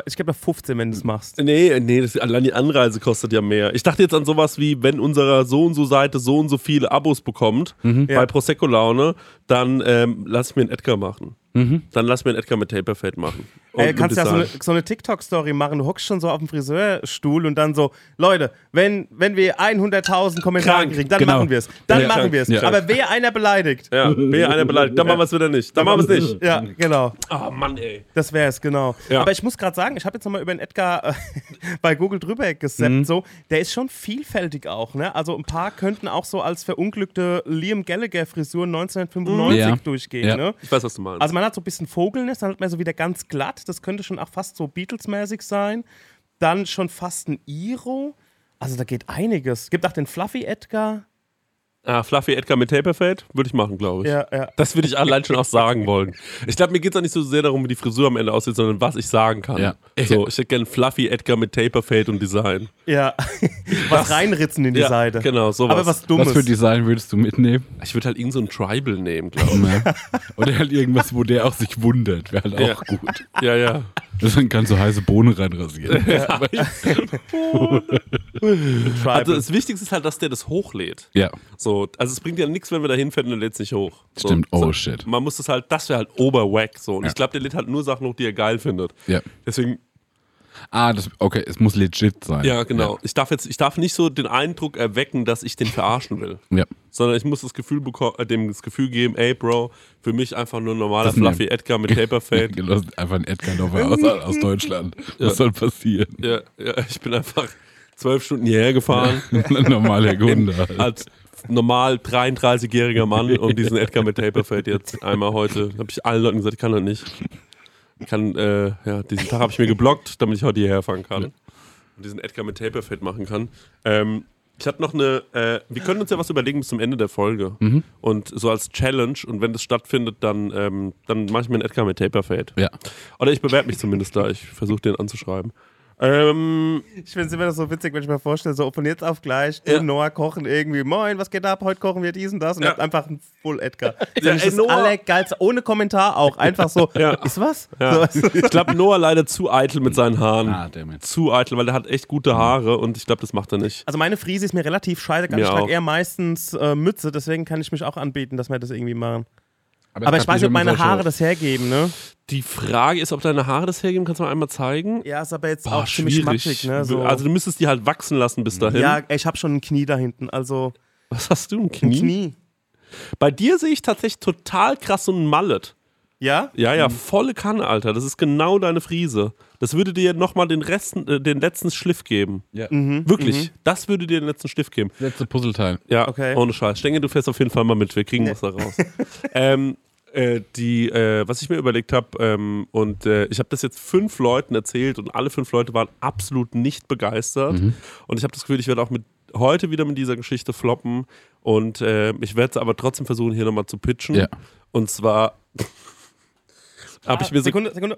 Ich gebe da 15, wenn du es machst. Nee, nee, das, allein die Anreise kostet ja mehr. Ich dachte jetzt an sowas wie, wenn unsere so und so Seite so und so viele Abos bekommt Mhm. bei Ja. Prosecco Laune, dann ähm, lass ich mir einen Edgar machen. Mhm. Dann lass mir einen Edgar mit Taperfade machen. Ey, ein kannst ja so eine, so eine TikTok-Story machen. Du hockst schon so auf dem Friseurstuhl und dann so, Leute, wenn, wenn wir 100.000 Kommentare Krank, kriegen, dann genau. machen wir es. Dann Ja, machen wir es. ja. Aber wer einer beleidigt, Ja, wer einer beleidigt, dann machen wir es wieder nicht. Dann machen wir es nicht. ja, genau. Ah, Mann, ey. Das wäre es, genau. Ja. Aber ich muss gerade sagen, ich habe jetzt nochmal über den Edgar äh, bei Google drüber gesappt, Mhm. so, der ist schon vielfältig auch, ne? Also ein paar könnten auch so als verunglückte Liam Gallagher-Frisur 1995 Ja. durchgehen, Ja. ne? Ich weiß, was du meinst. Also man hat so ein bisschen Vogelnest, dann hat man so wieder ganz glatt, das könnte schon auch fast so Beatles-mäßig sein. Dann schon fast ein Iro. Also da geht einiges. Gibt auch den Fluffy Edgar. Ah, Fluffy Edgar mit Taperfade würde ich machen, glaube ich. Ja, ja. Das würde ich allein schon auch sagen wollen. Ich glaube, mir geht es auch nicht so sehr darum, wie die Frisur am Ende aussieht, sondern was ich sagen kann. Ja. So, ich hätte gerne Fluffy Edgar mit Taperfade und Design. Ja. was reinritzen in die ja, Seite. Genau, sowas. Aber was Dummes. Was für Design würdest du mitnehmen? Ich würde halt irgend so ein Tribal nehmen, glaube ich. Ja. Oder halt irgendwas, wo der auch sich wundert. Wäre halt auch Ja. gut. ja, ja. Dann kannst du heiße Bohnen reinrasieren. Tribal. Also das Wichtigste ist halt, dass der das hochlädt. ja. So, also es bringt ja nichts, wenn wir da hinfährt und er lädt es nicht hoch. So, Stimmt. Oh, so, shit. Man muss das halt, das wäre halt oberwack so. Und Ja. ich glaube, der lädt halt nur Sachen hoch, die er geil findet. Ja. Deswegen, Ah, das, okay, es muss legit sein. ja, genau. Ich darf jetzt, ich darf nicht so den Eindruck erwecken, dass ich den verarschen will. Ja. Sondern ich muss das Gefühl beko- äh, dem das Gefühl geben, ey Bro, für mich einfach nur ein normaler Das ist ein- Fluffy Edgar mit Taperfade. Genau, einfach ein Edgar Nova aus, aus Deutschland. Ja. Was soll passieren? ja, ja, ich bin einfach zwölf Stunden hierher gefahren. Ein normaler Kunde. halt. als normal 33-jähriger Mann und diesen Edgar mit Taperfade jetzt einmal heute, habe ich allen Leuten gesagt, ich kann das nicht. Ich kann, äh, ja, diesen Tag habe ich mir geblockt, damit ich heute hierher fahren kann. Und diesen Edgar mit Taperfade machen kann. Ähm, ich hatte noch eine, äh, wir können uns ja was überlegen bis zum Ende der Folge. Und so als Challenge, und wenn das stattfindet, dann, ähm, dann mache ich mir einen Edgar mit Taperfade. Ja. Oder ich bewerbe mich zumindest da, ich versuche den anzuschreiben. Ähm, Ich finde es immer so witzig, wenn ich mir vorstelle, so von jetzt auf gleich, Ja. und Noah kochen irgendwie, moin, was geht ab, heute kochen wir dies und das und Ja. ihr habt einfach einen Full Edgar. Das ist Ja, ja, ey, das Allergeilste, ohne Kommentar auch, einfach so, Ja. ist was? ja. So, Ich glaube, Noah leider zu eitel mit seinen Haaren. Ah, damit. zu eitel, weil der hat echt gute Haare und ich glaube, das macht er nicht. Also meine Frise ist mir relativ scheißegal, Mir ich trage eher meistens äh, Mütze, deswegen kann ich mich auch anbieten, dass wir das irgendwie machen. Es Aber ich weiß nicht, ob meine solche- Haare das hergeben, ne? Die Frage ist, ob deine Haare das hergeben. Kannst du mal einmal zeigen? Ja, ist aber jetzt Boah, auch ziemlich matschig, ne? So. Also du müsstest die halt wachsen lassen bis dahin. ja, ich habe schon ein Knie da hinten, also Was hast du, ein ein Knie? Knie. Bei dir sehe ich tatsächlich total krass so ein Mallet. Ja? Ja, ja, volle Kanne, Alter. Das ist genau deine Frise. Das würde dir nochmal den, Resten, äh, den letzten Schliff geben. Ja. Wirklich. Das würde dir den letzten Schliff geben. Letzte Puzzleteil. Ja, Okay. ohne Scheiß. Stenge, du fährst auf jeden Fall mal mit. Wir kriegen was da raus. ähm, äh, die, äh, was ich mir überlegt habe, ähm, und äh, ich habe das jetzt fünf Leuten erzählt und alle fünf Leute waren absolut nicht begeistert. Und ich habe das Gefühl, ich werde auch mit heute wieder mit dieser Geschichte floppen. Und äh, ich werde es aber trotzdem versuchen, hier nochmal zu pitchen. Ja. Und zwar habe ich mir so Sekunde, Sekunde.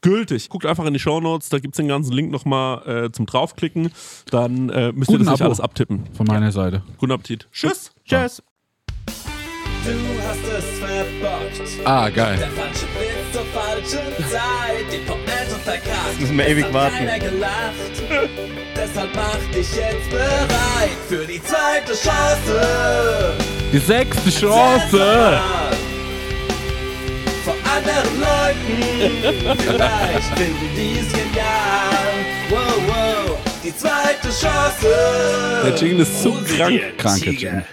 gültig. Guckt einfach in die Shownotes, da gibt es den ganzen Link nochmal äh, zum draufklicken. Dann äh, müsst ihr Guten das nicht Abo. alles abtippen. Von meiner Seite. Guten Appetit. Tschüss. Tschüss. Du hast es verbockt. Ah, geil. Der falsche Witz zur falschen Zeit. Die Pointe verkackt. Müssen wir ewig warten. keiner gelacht. Deshalb mach dich jetzt bereit für die zweite Chance. Die sechste Chance! Anderen Leuten. Vielleicht finden die es genial. Wow, wow. Die zweite Chance. Der Jingle ist zu krank. Kranke Jingle.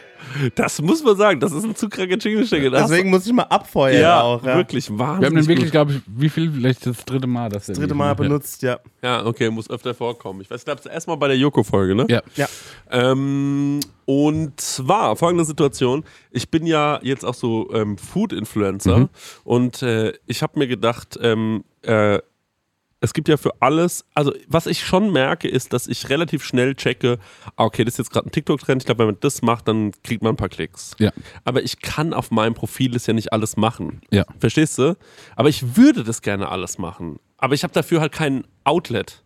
Das muss man sagen, das ist ein zu kranker Jingle. Stecke. Das Deswegen muss ich mal abfeuern ja, auch. Ja. wirklich wahnsinnig. Wir haben den wirklich, glaube ich, wie viel? Vielleicht das dritte Mal. Das, Das dritte Mal benutzt, ja. Ja, okay, muss öfter vorkommen. Ich weiß, ich glaube, das erste Mal bei der Joko-Folge, ne? Ja. Ja. Ähm, und zwar folgende Situation. Ich bin ja jetzt auch so ähm, Food-Influencer Mhm. und äh, ich habe mir gedacht, ähm, äh, es gibt ja für alles, also was ich schon merke, ist, dass ich relativ schnell checke, ah, okay, das ist jetzt gerade ein TikTok-Trend, ich glaube, wenn man das macht, dann kriegt man ein paar Klicks. Ja. Aber ich kann auf meinem Profil das ja nicht alles machen. Ja. Verstehst du? Aber ich würde das gerne alles machen. Aber ich habe dafür halt kein Outlet.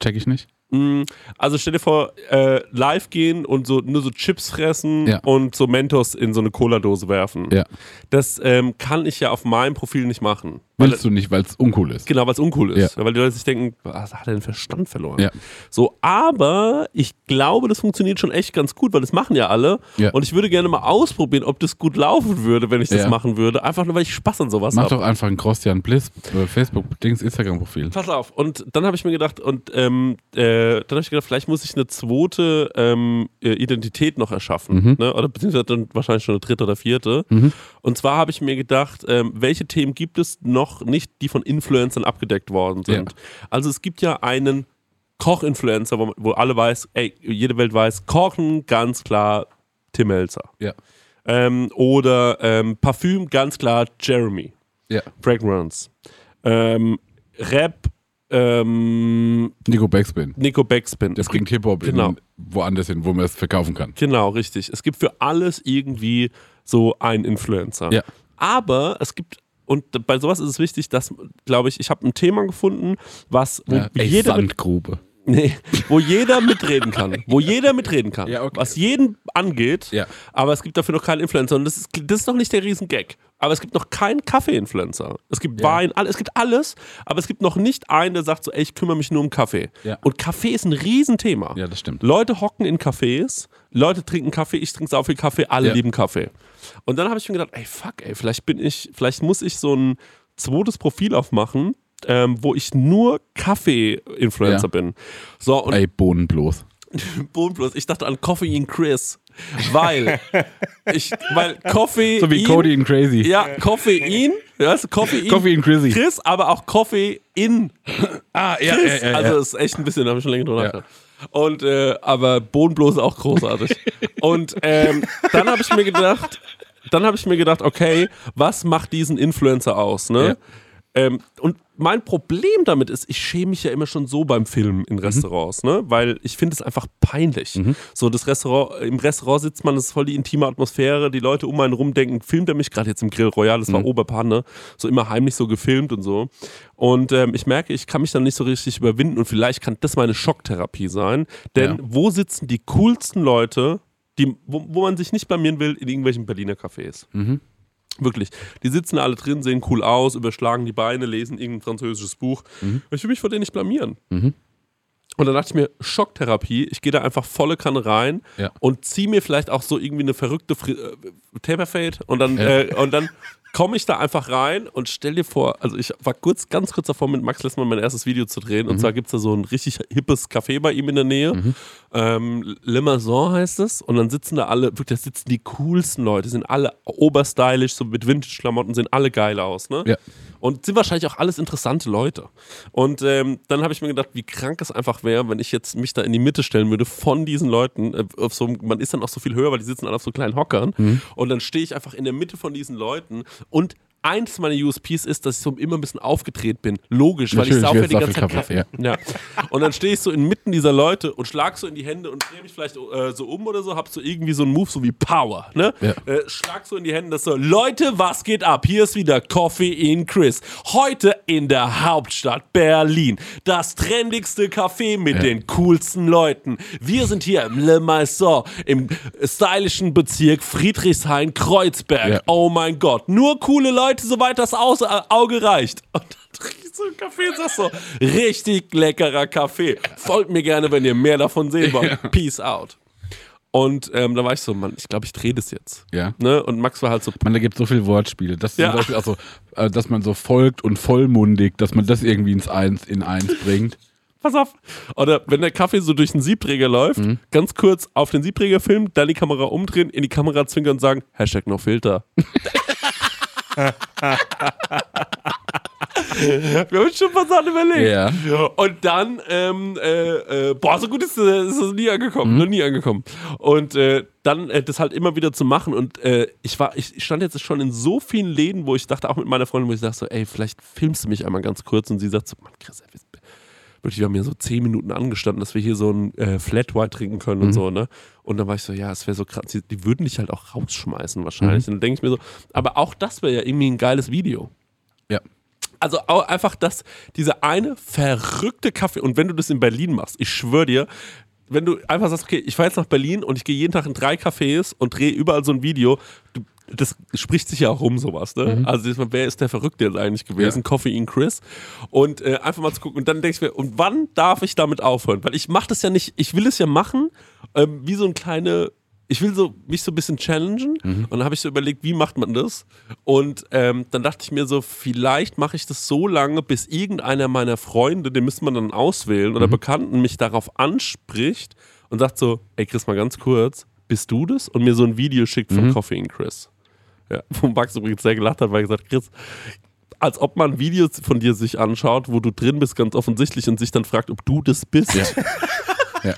Check ich nicht. Mm, Also stell dir vor, äh, live gehen und so nur so Chips fressen Ja. und so Mentos in so eine Cola-Dose werfen. Ja. Das ähm, kann ich ja auf meinem Profil nicht machen. Weil, Willst du nicht, weil es uncool ist. Genau, weil es uncool ist. Ja. Weil die Leute sich denken, was hat er den Verstand verloren? Ja. So, aber ich glaube, das funktioniert schon echt ganz gut, weil das machen ja alle. Ja. Und ich würde gerne mal ausprobieren, ob das gut laufen würde, wenn ich das machen würde. Einfach nur, weil ich Spaß an sowas Mach habe. doch einfach ein Christian Bliss äh, Facebook-Dings Instagram-Profil. Pass auf. Und dann habe ich mir gedacht, und ähm, äh, dann habe ich gedacht, vielleicht muss ich eine zweite ähm, äh, Identität noch erschaffen. Ne? Oder beziehungsweise dann wahrscheinlich schon eine dritte oder vierte. Und zwar habe ich mir gedacht, ähm, welche Themen gibt es noch nicht, die von Influencern abgedeckt worden sind. Ja. Also es gibt ja einen Koch-Influencer, wo, wo alle weiß, ey, jede Welt weiß, Kochen, ganz klar Tim Melzer. Ja. Ähm, oder ähm, Parfüm, ganz klar Jeremy. Ja. Fragrance. Ähm, Rap, ähm, Nico Backspin. Nico Backspin. Bringt gibt, Hip-Hop genau. woanders hin, wo man es verkaufen kann. genau, richtig. Es gibt für alles irgendwie so einen Influencer. Ja. Aber es gibt, und bei sowas ist es wichtig, dass, glaube ich, ich habe ein Thema gefunden, was Ja, ey, jede, Sandgrube. Nee, wo jeder mitreden kann. Wo jeder mitreden kann. Ja, okay. Was jeden angeht. Ja. Aber es gibt dafür noch keinen Influencer. Und das ist, das ist noch nicht der Riesengag. Aber es gibt noch keinen Kaffee-Influencer. Es gibt Ja. Wein, es gibt alles. Aber es gibt noch nicht einen, der sagt so, ey, ich kümmere mich nur um Kaffee. Und Kaffee ist ein Riesenthema. Ja, das stimmt. Leute hocken in Cafés, Leute trinken Kaffee, ich trinke sau viel Kaffee, alle lieben Kaffee. Und dann habe ich mir gedacht, ey, fuck, ey, vielleicht bin ich, vielleicht muss ich so ein zweites Profil aufmachen, ähm, wo ich nur Kaffee-Influencer Ja. bin. So, und Ey, Bohnen bloß. Ich dachte an Coffee in Chris, weil ich, weil Coffee So wie Cody in Crazy. ja, Koffein, weißt du, Koffein, Coffee in Crazy. Chris, aber auch Coffee in Ah, ja, Chris. ja, ja, also ja. ist echt ein bisschen, da habe ich schon länger drüber Ja. nachgedacht. Und äh, aber Bodenblos auch großartig. und ähm, dann habe ich mir gedacht, dann habe ich mir gedacht, okay, was macht diesen Influencer aus, ne? Ja. Ähm, und mein Problem damit ist, ich schäme mich ja immer schon so beim Filmen Mhm. in Restaurants, ne? Weil ich finde es einfach peinlich. So, das Restaurant, im Restaurant sitzt man, das ist voll die intime Atmosphäre, die Leute um einen rum denken, filmt er mich gerade jetzt im Grill Royal, das war Mhm. Oberpanne, so immer heimlich so gefilmt und so. Und ähm, ich merke, ich kann mich dann nicht so richtig überwinden und vielleicht kann das meine Schocktherapie sein. Denn Ja. wo sitzen die coolsten Leute, die, wo, wo man sich nicht blamieren will, in irgendwelchen Berliner Cafés? Mhm. Wirklich. Die sitzen alle drin, sehen cool aus, überschlagen die Beine, lesen irgendein französisches Buch. Ich will mich vor denen nicht blamieren. Mhm. Und dann dachte ich mir, Schocktherapie, ich gehe da einfach volle Kanne rein Ja. und ziehe mir vielleicht auch so irgendwie eine verrückte Fri äh, Taperfade und dann, Ja. äh, und dann komme ich da einfach rein und stell dir vor, also ich war kurz, ganz kurz davor, mit Max Mal mein erstes Video zu drehen. Und zwar gibt es da so ein richtig hippes Café bei ihm in der Nähe. Ähm, Le Maison heißt es. Und dann sitzen da alle, wirklich, da sitzen die coolsten Leute, sind alle oberstylisch, so mit Vintage-Klamotten, sehen alle geil aus, ne? Ja. Und sind wahrscheinlich auch alles interessante Leute. Und ähm, dann habe ich mir gedacht, wie krank es einfach wäre, wenn ich jetzt mich da in die Mitte stellen würde von diesen Leuten. Äh, so, man ist dann auch so viel höher, weil die sitzen alle auf so kleinen Hockern. Mhm. Und dann stehe ich einfach in der Mitte von diesen Leuten. Und eins meiner USPs ist, dass ich so immer ein bisschen aufgedreht bin. Logisch, weil ich Natürlich, sauf ja jetzt die ganze Zeit Kaffee. Kaffee, Ja. Und dann stehe ich so inmitten dieser Leute und schlag so in die Hände und drehe mich vielleicht äh, so um oder so, hab so irgendwie so einen Move, so wie Power, ne? Ja. Äh, schlag so in die Hände, das so, Leute, was geht ab? Hier ist wieder Coffee in Chris. Heute in der Hauptstadt Berlin. Das trendigste Café mit Ja. den coolsten Leuten. Wir sind hier im Le Maison, im stylischen Bezirk Friedrichshain-Kreuzberg. Oh mein Gott. Nur coole Leute, soweit das äh, Auge reicht. Und dann trinke ich so einen Kaffee und sag so, richtig leckerer Kaffee. Folgt mir gerne, wenn ihr mehr davon sehen wollt. Peace out. Und ähm, da war ich so, Mann, ich glaube, ich drehe das jetzt. Ja. Ne? Und Max war halt so, Man, da gibt so viele Wortspiele. Das Ja. zum Beispiel also, äh, dass man so folgt und vollmundig, dass man das irgendwie ins Eins in eins bringt. pass auf. Oder wenn der Kaffee so durch den Siebträger läuft, ganz kurz auf den Siebträger filmen, dann die Kamera umdrehen, in die Kamera zwinkern und sagen, Hashtag noch Filter. Wir haben uns schon paar Sachen überlegt. Ja. Und dann, ähm, äh, äh, boah, so gut ist, das- ist das nie angekommen, noch nie angekommen. Und äh, dann äh, das halt immer wieder zu machen. Und äh, ich war, ich stand jetzt schon in so vielen Läden, wo ich dachte, auch mit meiner Freundin, wo ich dachte so, ey, vielleicht filmst du mich einmal ganz kurz. Und sie sagt so, Mann, Chris, ey, wir- wirklich, wir haben hier so zehn Minuten angestanden, dass wir hier so ein äh, Flat White trinken können und so, ne? Und dann war ich so, ja, es wäre so krass, die, die würden dich halt auch rausschmeißen wahrscheinlich. Und dann denke ich mir so, aber auch das wäre ja irgendwie ein geiles Video. Ja. Also einfach das, diese eine verrückte Kaffee. Und wenn du das in Berlin machst, ich schwöre dir, wenn du einfach sagst, okay, ich fahre jetzt nach Berlin und ich gehe jeden Tag in drei Cafés und drehe überall so ein Video, du, das spricht sich ja auch rum, sowas, ne? Also diesmal, wer ist der Verrückte jetzt eigentlich gewesen? Ja. Coffee in Chris. Und äh, einfach mal zu gucken. Und dann denke ich mir, und wann darf ich damit aufhören? Weil ich mache das ja nicht, ich will es ja machen, ähm, wie so ein kleine. Ich will so mich so ein bisschen challengen und dann habe ich so überlegt, wie macht man das? Und ähm, dann dachte ich mir so, vielleicht mache ich das so lange, bis irgendeiner meiner Freunde, den müsste man dann auswählen oder Bekannten, mich darauf anspricht und sagt so, ey Chris, mal ganz kurz, bist du das? Und mir so ein Video schickt von Coffee in Chris. Ja, wo Max übrigens sehr gelacht hat, weil er gesagt Chris, als ob man Videos von dir sich anschaut, wo du drin bist, ganz offensichtlich, und sich dann fragt, ob du das bist. Ja. ja.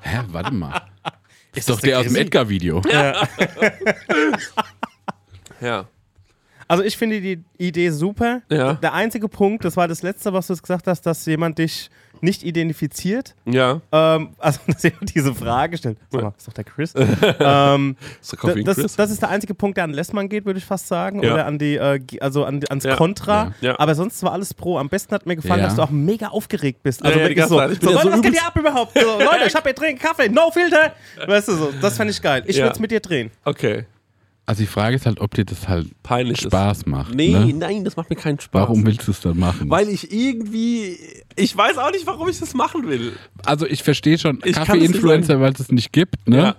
Hä, warte mal. Ist, das doch der der aus dem? Edgar-Video. Ja. Also ich finde die Idee super. Ja. Der einzige Punkt, das war das letzte, was du gesagt hast, dass jemand dich nicht identifiziert. Ja. Ähm, also dass jemand diese Frage stellt. Sag mal, ist doch der Chris. ähm, Ist der Coffee das, Chris? das ist der einzige Punkt, der an Lessmann geht, würde ich fast sagen. Ja. Oder an die, äh, also an, ans Ja. Kontra. Ja. Ja. Aber sonst war alles pro. Am besten hat mir gefallen, Ja. dass du auch mega aufgeregt bist. Also Ja, ja, die wirklich so, so ja Leute, so was geht hier ab überhaupt? So, Leute, ich hab hier drin Kaffee, no filter. Weißt du so, das fände ich geil. Ich Ja. würde es mit dir drehen. Okay. Also die Frage ist halt, ob dir das halt Peinlich Spaß macht. Nee, ne? nein, das macht mir keinen Spaß. Warum willst du es dann machen? Weil ich irgendwie. Ich weiß auch nicht, warum ich das machen will. also ich verstehe schon, Kaffee-Influencer, weil es es nicht gibt, ne? Ja.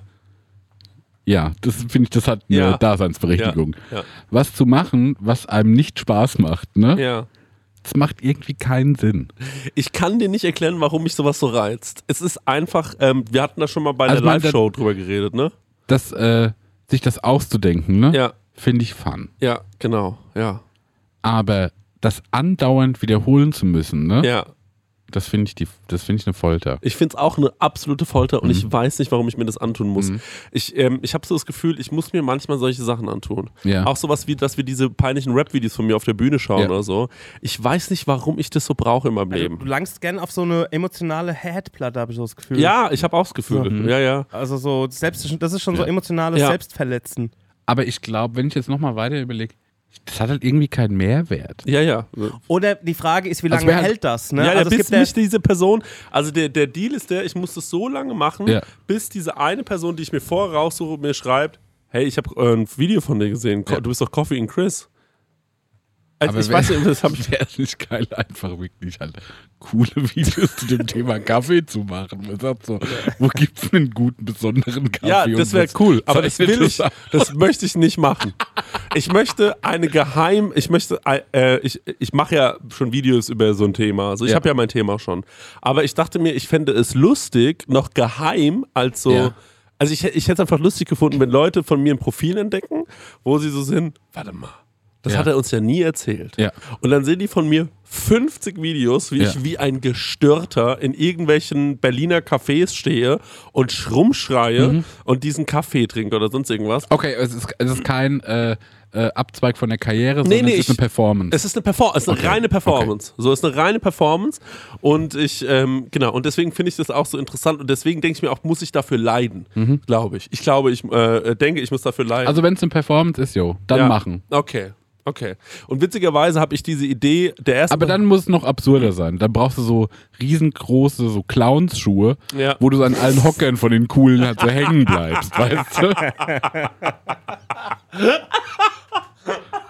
Ja, das finde ich, das hat eine Ja. Daseinsberechtigung. Ja. Was zu machen, was einem nicht Spaß macht, ne? Ja. Das macht irgendwie keinen Sinn. Ich kann dir nicht erklären, warum mich sowas so reizt. Es ist einfach, ähm, wir hatten da schon mal bei Also der Live-Show drüber geredet, ne? Das, äh, sich das auszudenken, ne? Ja, Finde ich fun. ja, genau, ja. Aber das andauernd wiederholen zu müssen, ne? Ja. Das finde ich, die- das finde ich eine Folter. Ich finde es auch eine absolute Folter und Mhm. ich weiß nicht, warum ich mir das antun muss. Ich, ähm, ich habe so das Gefühl, ich muss mir manchmal solche Sachen antun. Ja. Auch sowas wie, dass wir diese peinlichen Rap-Videos von mir auf der Bühne schauen Ja. oder so. Ich weiß nicht, warum ich das so brauche in meinem Also, Leben. du langst gern auf so eine emotionale Herdplatte, habe ich so das Gefühl. Ja, ich habe auch das Gefühl. Mhm. Ja, ja. Also so selbst, das ist schon so Ja. emotionales Ja. Selbstverletzen. Aber ich glaube, wenn ich jetzt nochmal weiter überlege, das hat halt irgendwie keinen Mehrwert. Ja, ja. Oder die Frage ist, wie Also lange wer- hält das? Ne? Ja, ja, also es bis mich diese Person, also der, der Deal ist der, ich muss das so lange machen, Ja. bis diese eine Person, die ich mir vorher raussuche, mir schreibt, hey, ich habe äh, ein Video von dir gesehen, Ja. du bist doch Coffee and Chris. Also Aber ich weiß nicht, das habe ich es nicht geil, einfach wirklich halt coole Videos zu dem Thema Kaffee zu machen. Man sagt so, wo gibt es einen guten, besonderen Kaffee? Ja, das wäre cool, aber das will ich, das möchte ich nicht machen. Ich möchte eine geheim, ich möchte, äh, ich, ich mache ja schon Videos über so ein Thema, also ich Ja. habe ja mein Thema schon. Aber ich dachte mir, ich fände es lustig, noch geheim als so, Ja. also ich, ich hätte es einfach lustig gefunden, wenn Leute von mir ein Profil entdecken, wo sie so sind, warte mal. Das Ja. hat er uns ja nie erzählt. Ja. Und dann sehen die von mir 50 Videos, wie Ja. ich wie ein Gestörter in irgendwelchen Berliner Cafés stehe und schrummschreie Mhm. und diesen Kaffee trinke oder sonst irgendwas. Okay, es ist, es ist kein äh, äh, Abzweig von der Karriere, Nee, sondern nee, es ist ich- eine Performance. Es ist eine Performance, es ist eine Okay. reine Performance. So es ist eine reine Performance und ich ähm, genau und deswegen finde ich das auch so interessant und deswegen denke ich mir auch, muss ich dafür leiden, glaube ich. Ich glaube, ich äh, denke, ich muss dafür leiden. Mhm. also wenn es eine Performance ist, jo, dann machen. Okay, okay. Und witzigerweise habe ich diese Idee der ersten. Aber dann muss es noch absurder sein. Dann brauchst du so riesengroße so Clownsschuhe, Ja. wo du so an allen Hockern von den coolen halt so hängen bleibst, weißt du?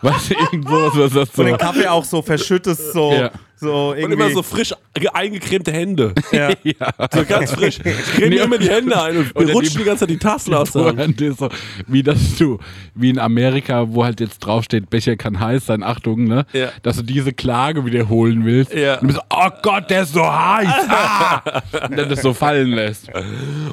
Was irgendwo was das so. und den Kaffee auch so verschüttest, so, Ja. So und irgendwie. immer so frisch ge- eingecremte Hände. ja. So ganz frisch. Ich creme Nee, mir immer die Hände ein und mir rutschen die- ganze Zeit die Tassen aus so, wie das du, wie in Amerika, wo halt jetzt draufsteht, Becher kann heiß sein, Achtung, ne? Ja. Dass du diese Klage wiederholen willst. Ja. Und du bist so, oh Gott, der ist so heiß. Ah! Und dann das so fallen lässt.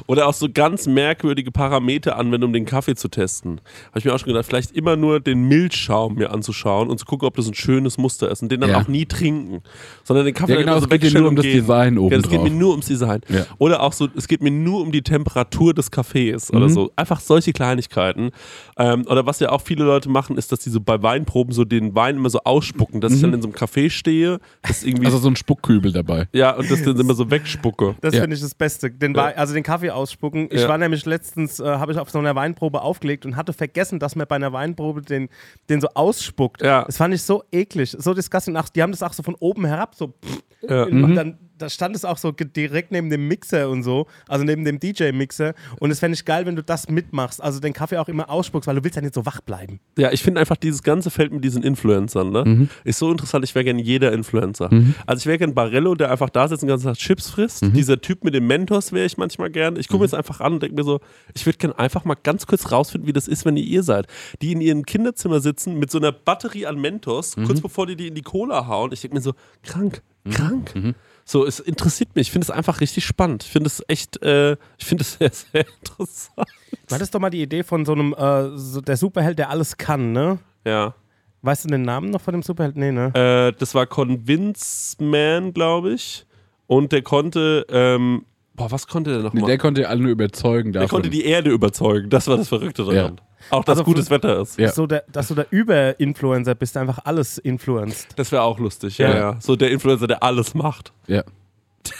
Oder auch so ganz merkwürdige Parameter anwenden, um den Kaffee zu testen. Habe ich mir auch schon gedacht, vielleicht immer nur den Milchschaum mir anzuschauen und zu gucken, ob das ein schönes Muster ist und den dann Ja. auch nie trinken, sondern den Kaffee Ja, genau, so es geht wegstellen nur um das. Design oben Ja, es geht mir nur ums Design. Ja. Oder auch so, es geht mir nur um die Temperatur des Kaffees Mhm. oder so. Einfach solche Kleinigkeiten. Ähm, oder was ja auch viele Leute machen, ist, dass die so bei Weinproben so den Wein immer so ausspucken, dass ich dann in so einem Café stehe, das irgendwie, Mhm. Also so ein Spuckkübel dabei. ja, und das dann immer so wegspucke. Das Ja. finde ich das Beste. Den Wei- Also den Kaffee ausspucken. Ich Ja. war nämlich letztens, äh, habe ich auf so einer Weinprobe aufgelegt und hatte vergessen, dass man bei einer Weinprobe den, den so ausspuckt. Ja. Das fand ich so eklig, so disgusting. Ach, die haben das auch so von oben herab, so. pff, Ja. und dann da stand es auch so direkt neben dem Mixer und so, also neben dem DJ-Mixer. Und es fände ich geil, wenn du das mitmachst, also den Kaffee auch immer ausspuckst, weil du willst ja nicht so wach bleiben. Ja, ich finde einfach dieses ganze Feld mit diesen Influencern, ne? Mhm. Ist so interessant, ich wäre gerne jeder Influencer. Also ich wäre gerne Barello, der einfach da sitzt und den ganzen Tag Chips frisst. Mhm. Dieser Typ mit dem Mentos wäre ich manchmal gern. Ich gucke mir das einfach an und denke mir so, ich würde gerne einfach mal ganz kurz rausfinden, wie das ist, wenn ihr ihr seid. Die in ihrem Kinderzimmer sitzen mit so einer Batterie an Mentos, Mhm. kurz bevor die die in die Cola hauen. Ich denke mir so, krank, krank. So, es interessiert mich. Ich finde es einfach richtig spannend. Ich finde es echt, äh, ich finde es sehr, sehr interessant. Du hattest doch mal die Idee von so einem, äh, so der Superheld, der alles kann, ne? Ja. Weißt du den Namen noch von dem Superheld? Nee, ne? Äh, das war Convince Man, glaube ich. Und der konnte, ähm, boah, was konnte der Nee, nochmal? der konnte alle nur überzeugen Der davon. konnte die Erde überzeugen. Das war das Verrückte daran. Auch dass Also gutes Wetter ist. Ja. So der, dass du der Überinfluencer bist, der einfach alles influenced. Das wäre auch lustig, ja, Ja. ja. So der Influencer, der alles macht. Ja.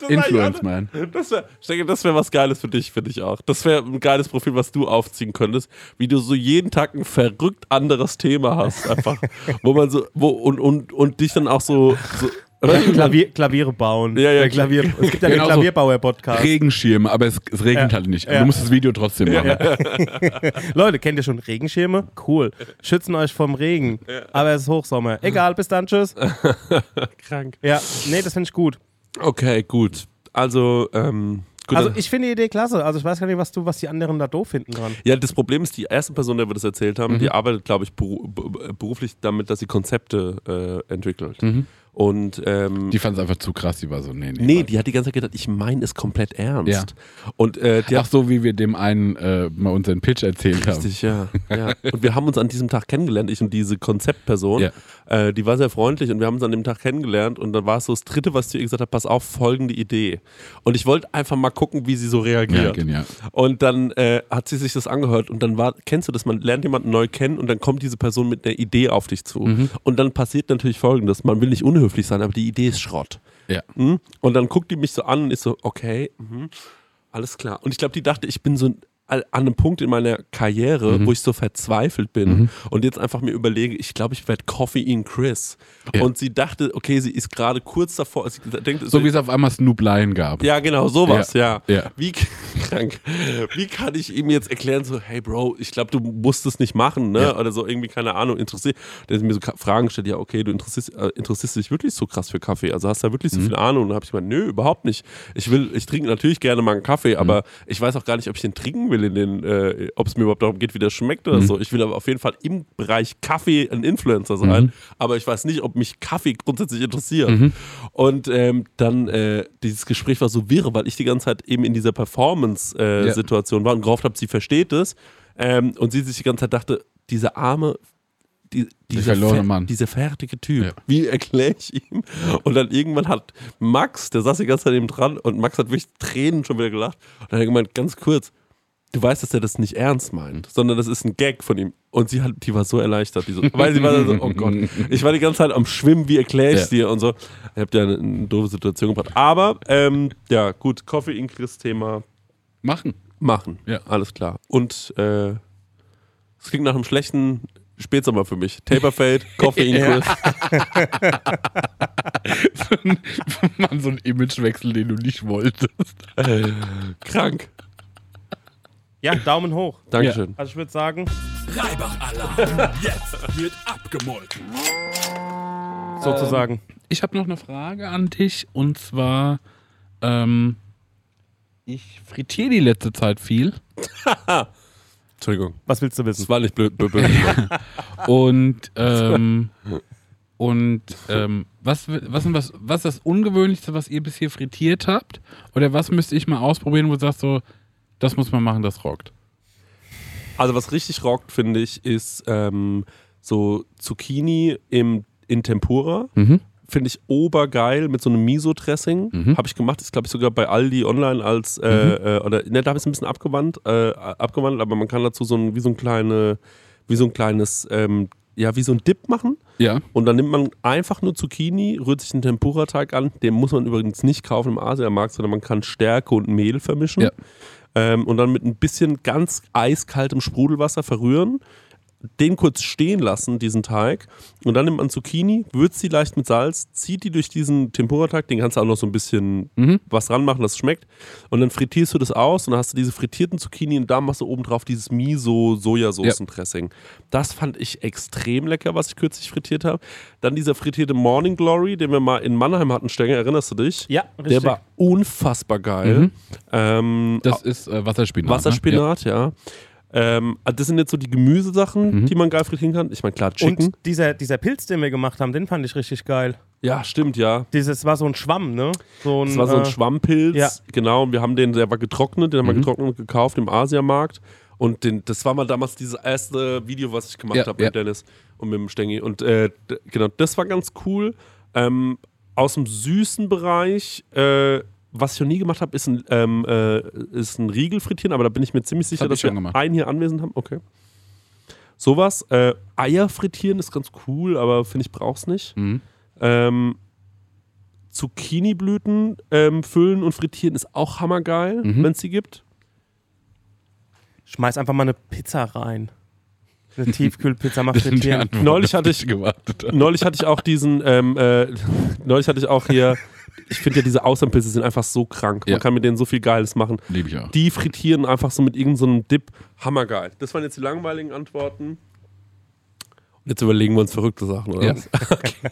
Das Influence Man. Das wäre das wär was Geiles für dich, finde ich auch. Das wäre ein geiles Profil, was du aufziehen könntest, wie du so jeden Tag ein verrückt anderes Thema hast, einfach. wo man so, wo, und, und, und dich dann auch so. so oder? Klavier, Klaviere bauen. Ja, ja, Der Klavier, es gibt ja den Genau so. Klavierbauer-Podcast. Regenschirme, aber es, es regnet Ja. halt nicht. Ja. Du musst das Video trotzdem machen. Leute, kennt ihr schon Regenschirme? Cool. Schützen euch vom Regen. Aber es ist Hochsommer. Egal, bis dann, tschüss. Krank. Ja, nee, das finde ich gut. Okay, gut. Also, ähm. Gut, Also ich finde die Idee klasse. Also ich weiß gar nicht, was du, was die anderen da doof finden dran. ja, das Problem ist, die erste Person, der wir das erzählt haben, Mhm. die arbeitet, glaube ich, beru be- beruflich damit, dass sie Konzepte äh, entwickelt. Mhm. Und ähm, Die fand es einfach zu krass, die war so, nee, nee. nee, die hat die ganze Zeit gedacht, ich meine es komplett ernst. Und äh, Ach so, wie wir dem einen äh, mal unseren Pitch erzählt haben. Richtig, ja, ja. Und wir haben uns an diesem Tag kennengelernt, ich und diese Konzeptperson. Ja. Äh, die war sehr freundlich und wir haben uns an dem Tag kennengelernt und dann war es so das dritte, was sie ihr gesagt hat, pass auf, folgende Idee. Und ich wollte einfach mal gucken, wie sie so Ja, reagiert. genial. Und dann äh, hat sie sich das angehört und dann war, kennst du das, man lernt jemanden neu kennen und dann kommt diese Person mit einer Idee auf dich zu. Mhm. Und dann passiert natürlich folgendes, man will nicht unhöflich sein, aber die Idee ist Schrott. Ja. Mhm. Und dann guckt die mich so an und ist so, okay, mhm, alles klar. Und ich glaube, die dachte, ich bin so ein- an einem Punkt in meiner Karriere, Mhm. wo ich so verzweifelt bin und jetzt einfach mir überlege, ich glaube, ich werde Coffee in Chris. Ja. Und sie dachte, okay, sie ist gerade kurz davor, sie denkt, So wie es auf einmal Snoop Lion gab. ja, genau, sowas, ja. Ja, ja. Wie krank. Wie kann ich ihm jetzt erklären, so, hey Bro, ich glaube, du musst es nicht machen, ne? Oder so irgendwie, keine Ahnung, interessiert. Der mir so Fragen gestellt, ja, okay, du interessierst, äh, interessierst dich wirklich so krass für Kaffee. Also hast du da wirklich so Mhm. viel Ahnung? Und dann habe ich gemeint, nö, überhaupt nicht. Ich will, ich trinke natürlich gerne mal einen Kaffee, aber Mhm. ich weiß auch gar nicht, ob ich den trinken will in den, äh, ob es mir überhaupt darum geht, wie der schmeckt oder Mhm. so. Ich will aber auf jeden Fall im Bereich Kaffee ein Influencer sein, Mhm. aber ich weiß nicht, ob mich Kaffee grundsätzlich interessiert. Und ähm, dann, äh, dieses Gespräch war so wirr, weil ich die ganze Zeit eben in dieser Performance-Situation war und gehofft habe, sie versteht es. Ähm, und sie sich die ganze Zeit dachte, dieser arme, die, dieser, Mann. dieser fertige Typ, Ja. wie erkläre ich ihm? Und dann irgendwann hat Max, der saß die ganze Zeit neben dran und Max hat wirklich Tränen schon wieder gelacht. Und dann hat er gemeint, ganz kurz, du weißt, dass er das nicht ernst meint, sondern das ist ein Gag von ihm. Und sie hat, die war so erleichtert, die so, weil sie war so, oh Gott, ich war die ganze Zeit am Schwimmen, wie erkläre ich Ja. dir und so. Ihr habt ja eine, eine doofe Situation gebracht. Aber, ähm, ja, gut, Coffee Increase Thema Machen. machen. Ja. Alles klar. Und, äh, es klingt nach einem schlechten Spätsommer für mich. Taperfade, Coffee Increase. Mann, so ein Imagewechsel, den du nicht wolltest. Krank. Ja, Daumen hoch. Dankeschön. Also ich würde sagen, Reibach-Alarm. Jetzt wird abgemolken. sozusagen. Ich habe noch eine Frage an dich und zwar, ähm, ich frittiere die letzte Zeit viel Entschuldigung. Was willst du wissen? Das war nicht blöd. blöd, blöd. und ähm, und ähm, was, was, was, was ist das Ungewöhnlichste, was ihr bisher frittiert habt? Oder was müsste ich mal ausprobieren, wo du sagst so, das muss man machen, das rockt? Also was richtig rockt, finde ich, ist ähm, so Zucchini im, in Tempura. Mhm. Finde ich obergeil mit so einem Miso-Dressing. Mhm. Habe ich gemacht. Ist, glaube ich, sogar bei Aldi online als, äh, äh, oder, ne, da habe ich es ein bisschen abgewandt, äh, abgewandelt, aber man kann dazu so ein, wie so ein kleine, wie so ein kleines, ähm, ja, wie so ein Dip machen. Ja. Und dann nimmt man einfach nur Zucchini, rührt sich den Tempura-Teig an. Den muss man übrigens nicht kaufen im Asiamarkt, sondern man kann Stärke und Mehl vermischen. Ja. Ähm, und dann mit ein bisschen ganz eiskaltem Sprudelwasser verrühren. Den kurz stehen lassen, diesen Teig. Und dann nimmt man Zucchini, würzt sie leicht mit Salz, zieht die durch diesen Tempura-Teig. Den kannst du auch noch so ein bisschen Mhm. was ranmachen, dass es schmeckt. Und dann frittierst du das aus und dann hast du diese frittierten Zucchini und da machst du oben drauf dieses Miso-Sojasaucen-Dressing. Das fand ich extrem lecker, was ich kürzlich frittiert habe. Dann dieser frittierte Morning Glory, den wir mal in Mannheim hatten, Stenger, erinnerst du dich? Ja, richtig. Der war unfassbar geil. Ähm, Das ist äh, Wasserspinat. Wasserspinat, ja. Ähm, das sind jetzt so die Gemüsesachen, die man geil frittieren kann. Ich meine, klar, Chicken. Und dieser, dieser Pilz, den wir gemacht haben, den fand ich richtig geil. ja, stimmt, ja. Dieses war so ein Schwamm, ne? So ein, Das war so ein äh, Schwammpilz, ja. genau. Und wir haben den, der war getrocknet, den haben wir Mhm. getrocknet und gekauft im Asiamarkt. Und den, das war mal damals dieses erste Video, was ich gemacht Ja, habe ja. mit Dennis und mit dem Stengi. Und äh, genau, das war ganz cool. Ähm, aus dem süßen Bereich, äh, was ich noch nie gemacht habe, ist ein, ähm, äh, ist ein Riegel frittieren, aber da bin ich mir ziemlich sicher, ich dass wir gemacht. einen hier anwesend haben. Okay. Sowas. Äh, Eier frittieren ist ganz cool, aber finde ich, brauch's nicht. Mhm. Ähm, Zucchini-Blüten ähm, füllen und frittieren ist auch hammergeil, Mhm. wenn es die gibt. Schmeiß einfach mal eine Pizza rein. Eine Tiefkühlpizza mal frittieren. Neulich hatte ich- gewartet. habe. Neulich hatte ich auch diesen, ähm, äh, neulich hatte ich auch hier, ich finde ja diese Austernpilze sind einfach so krank. Man Ja. kann mit denen so viel Geiles machen. Liebe ich auch. Die frittieren einfach so mit irgendeinem so einem Dip. Hammergeil. Das waren jetzt die langweiligen Antworten. Und jetzt überlegen wir uns verrückte Sachen, oder? Ja. was?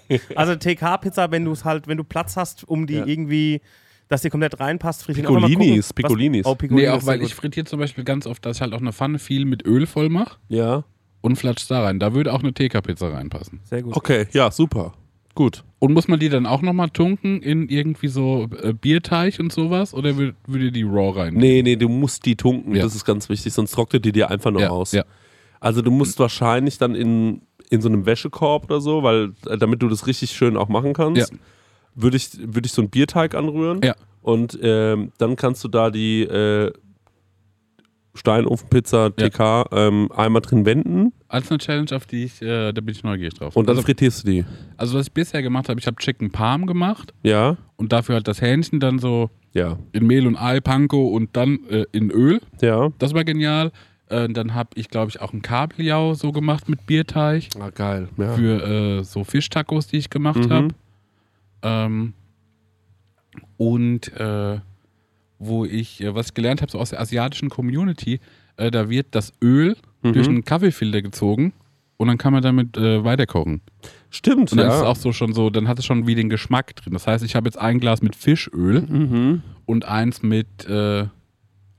Also TK-Pizza, wenn du es halt, wenn du Platz hast, um die Ja. irgendwie, dass die komplett reinpasst, frittieren. Piccolinis, gucken, was- Piccolinis. Oh, Piccolinis. Nee, auch weil ich frittiere zum Beispiel ganz oft, dass ich halt auch eine Pfanne viel mit Öl voll mache Ja. und flatsch da rein. Da würde auch eine TK-Pizza reinpassen. Sehr gut. Okay, ja, super. Gut. Und muss man die dann auch nochmal tunken in irgendwie so äh, Bierteig und sowas? Oder wür- würde die raw rein? Nee, nee, du musst die tunken. Ja. Das ist ganz wichtig, sonst trocknet die dir einfach nur ja, aus. Ja. Also du musst wahrscheinlich dann in, in so einem Wäschekorb oder so, weil äh, damit du das richtig schön auch machen kannst, Ja. würde ich, würd ich so einen Bierteig anrühren. Ja. Und ähm, dann kannst du da die äh, Steinofenpizza TK ähm, einmal drin wenden Als eine Challenge, auf die ich, äh, da bin ich neugierig drauf. und dann also, frittierst du die. also was ich bisher gemacht habe, ich habe Chicken Palm gemacht Ja, und dafür halt das Hähnchen dann so ja, in Mehl und Ei, Panko und dann äh, in Öl. ja. Das war genial. Äh, dann habe ich, glaube ich, auch ein Kabeljau so gemacht mit Bierteig Ah, geil. Ja. für äh, so Fischtacos, die ich gemacht Mhm. habe. Ähm, und äh, wo ich, äh, was ich gelernt habe, so aus der asiatischen Community, äh, da wird das Öl Mhm. durch einen Kaffeefilter gezogen und dann kann man damit äh, weiterkochen. Stimmt, Und dann ja. ist es auch so schon so, dann hat es schon wie den Geschmack drin. Das heißt, ich habe jetzt ein Glas mit Fischöl mhm. und eins mit äh,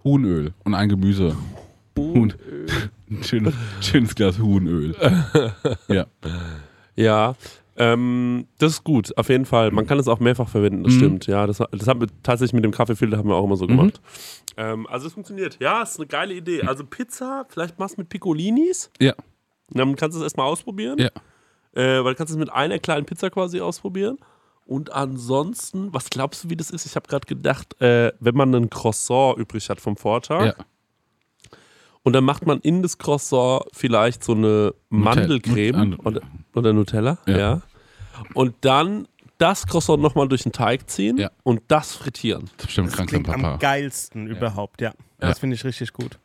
Huhnöl und ein Gemüse. Huhn. Ein schönes, schönes Glas Huhnöl. ja. Ja, ähm, das ist gut, auf jeden Fall. Man kann es auch mehrfach verwenden, das Mhm. stimmt. Ja, das, das haben wir tatsächlich mit dem Kaffeefilter haben wir auch immer so Mhm. gemacht. Ähm, also es funktioniert. Ja, ist eine geile Idee. Also Pizza, vielleicht machst du mit Piccolinis. Ja. Dann kannst du es erstmal ausprobieren. Ja. Äh, weil du kannst es mit einer kleinen Pizza quasi ausprobieren. Und ansonsten, was glaubst du, wie das ist? Ich habe gerade gedacht, äh, wenn man einen Croissant übrig hat vom Vortag Ja. Und dann macht man in das Croissant vielleicht so eine Mandelcreme oder, oder Nutella, ja. Ja. Und dann das Croissant nochmal durch den Teig ziehen Ja. und das frittieren. Das ist bestimmt Das krank für klingt Papa. am geilsten überhaupt, ja. Ja. Das finde ich richtig gut.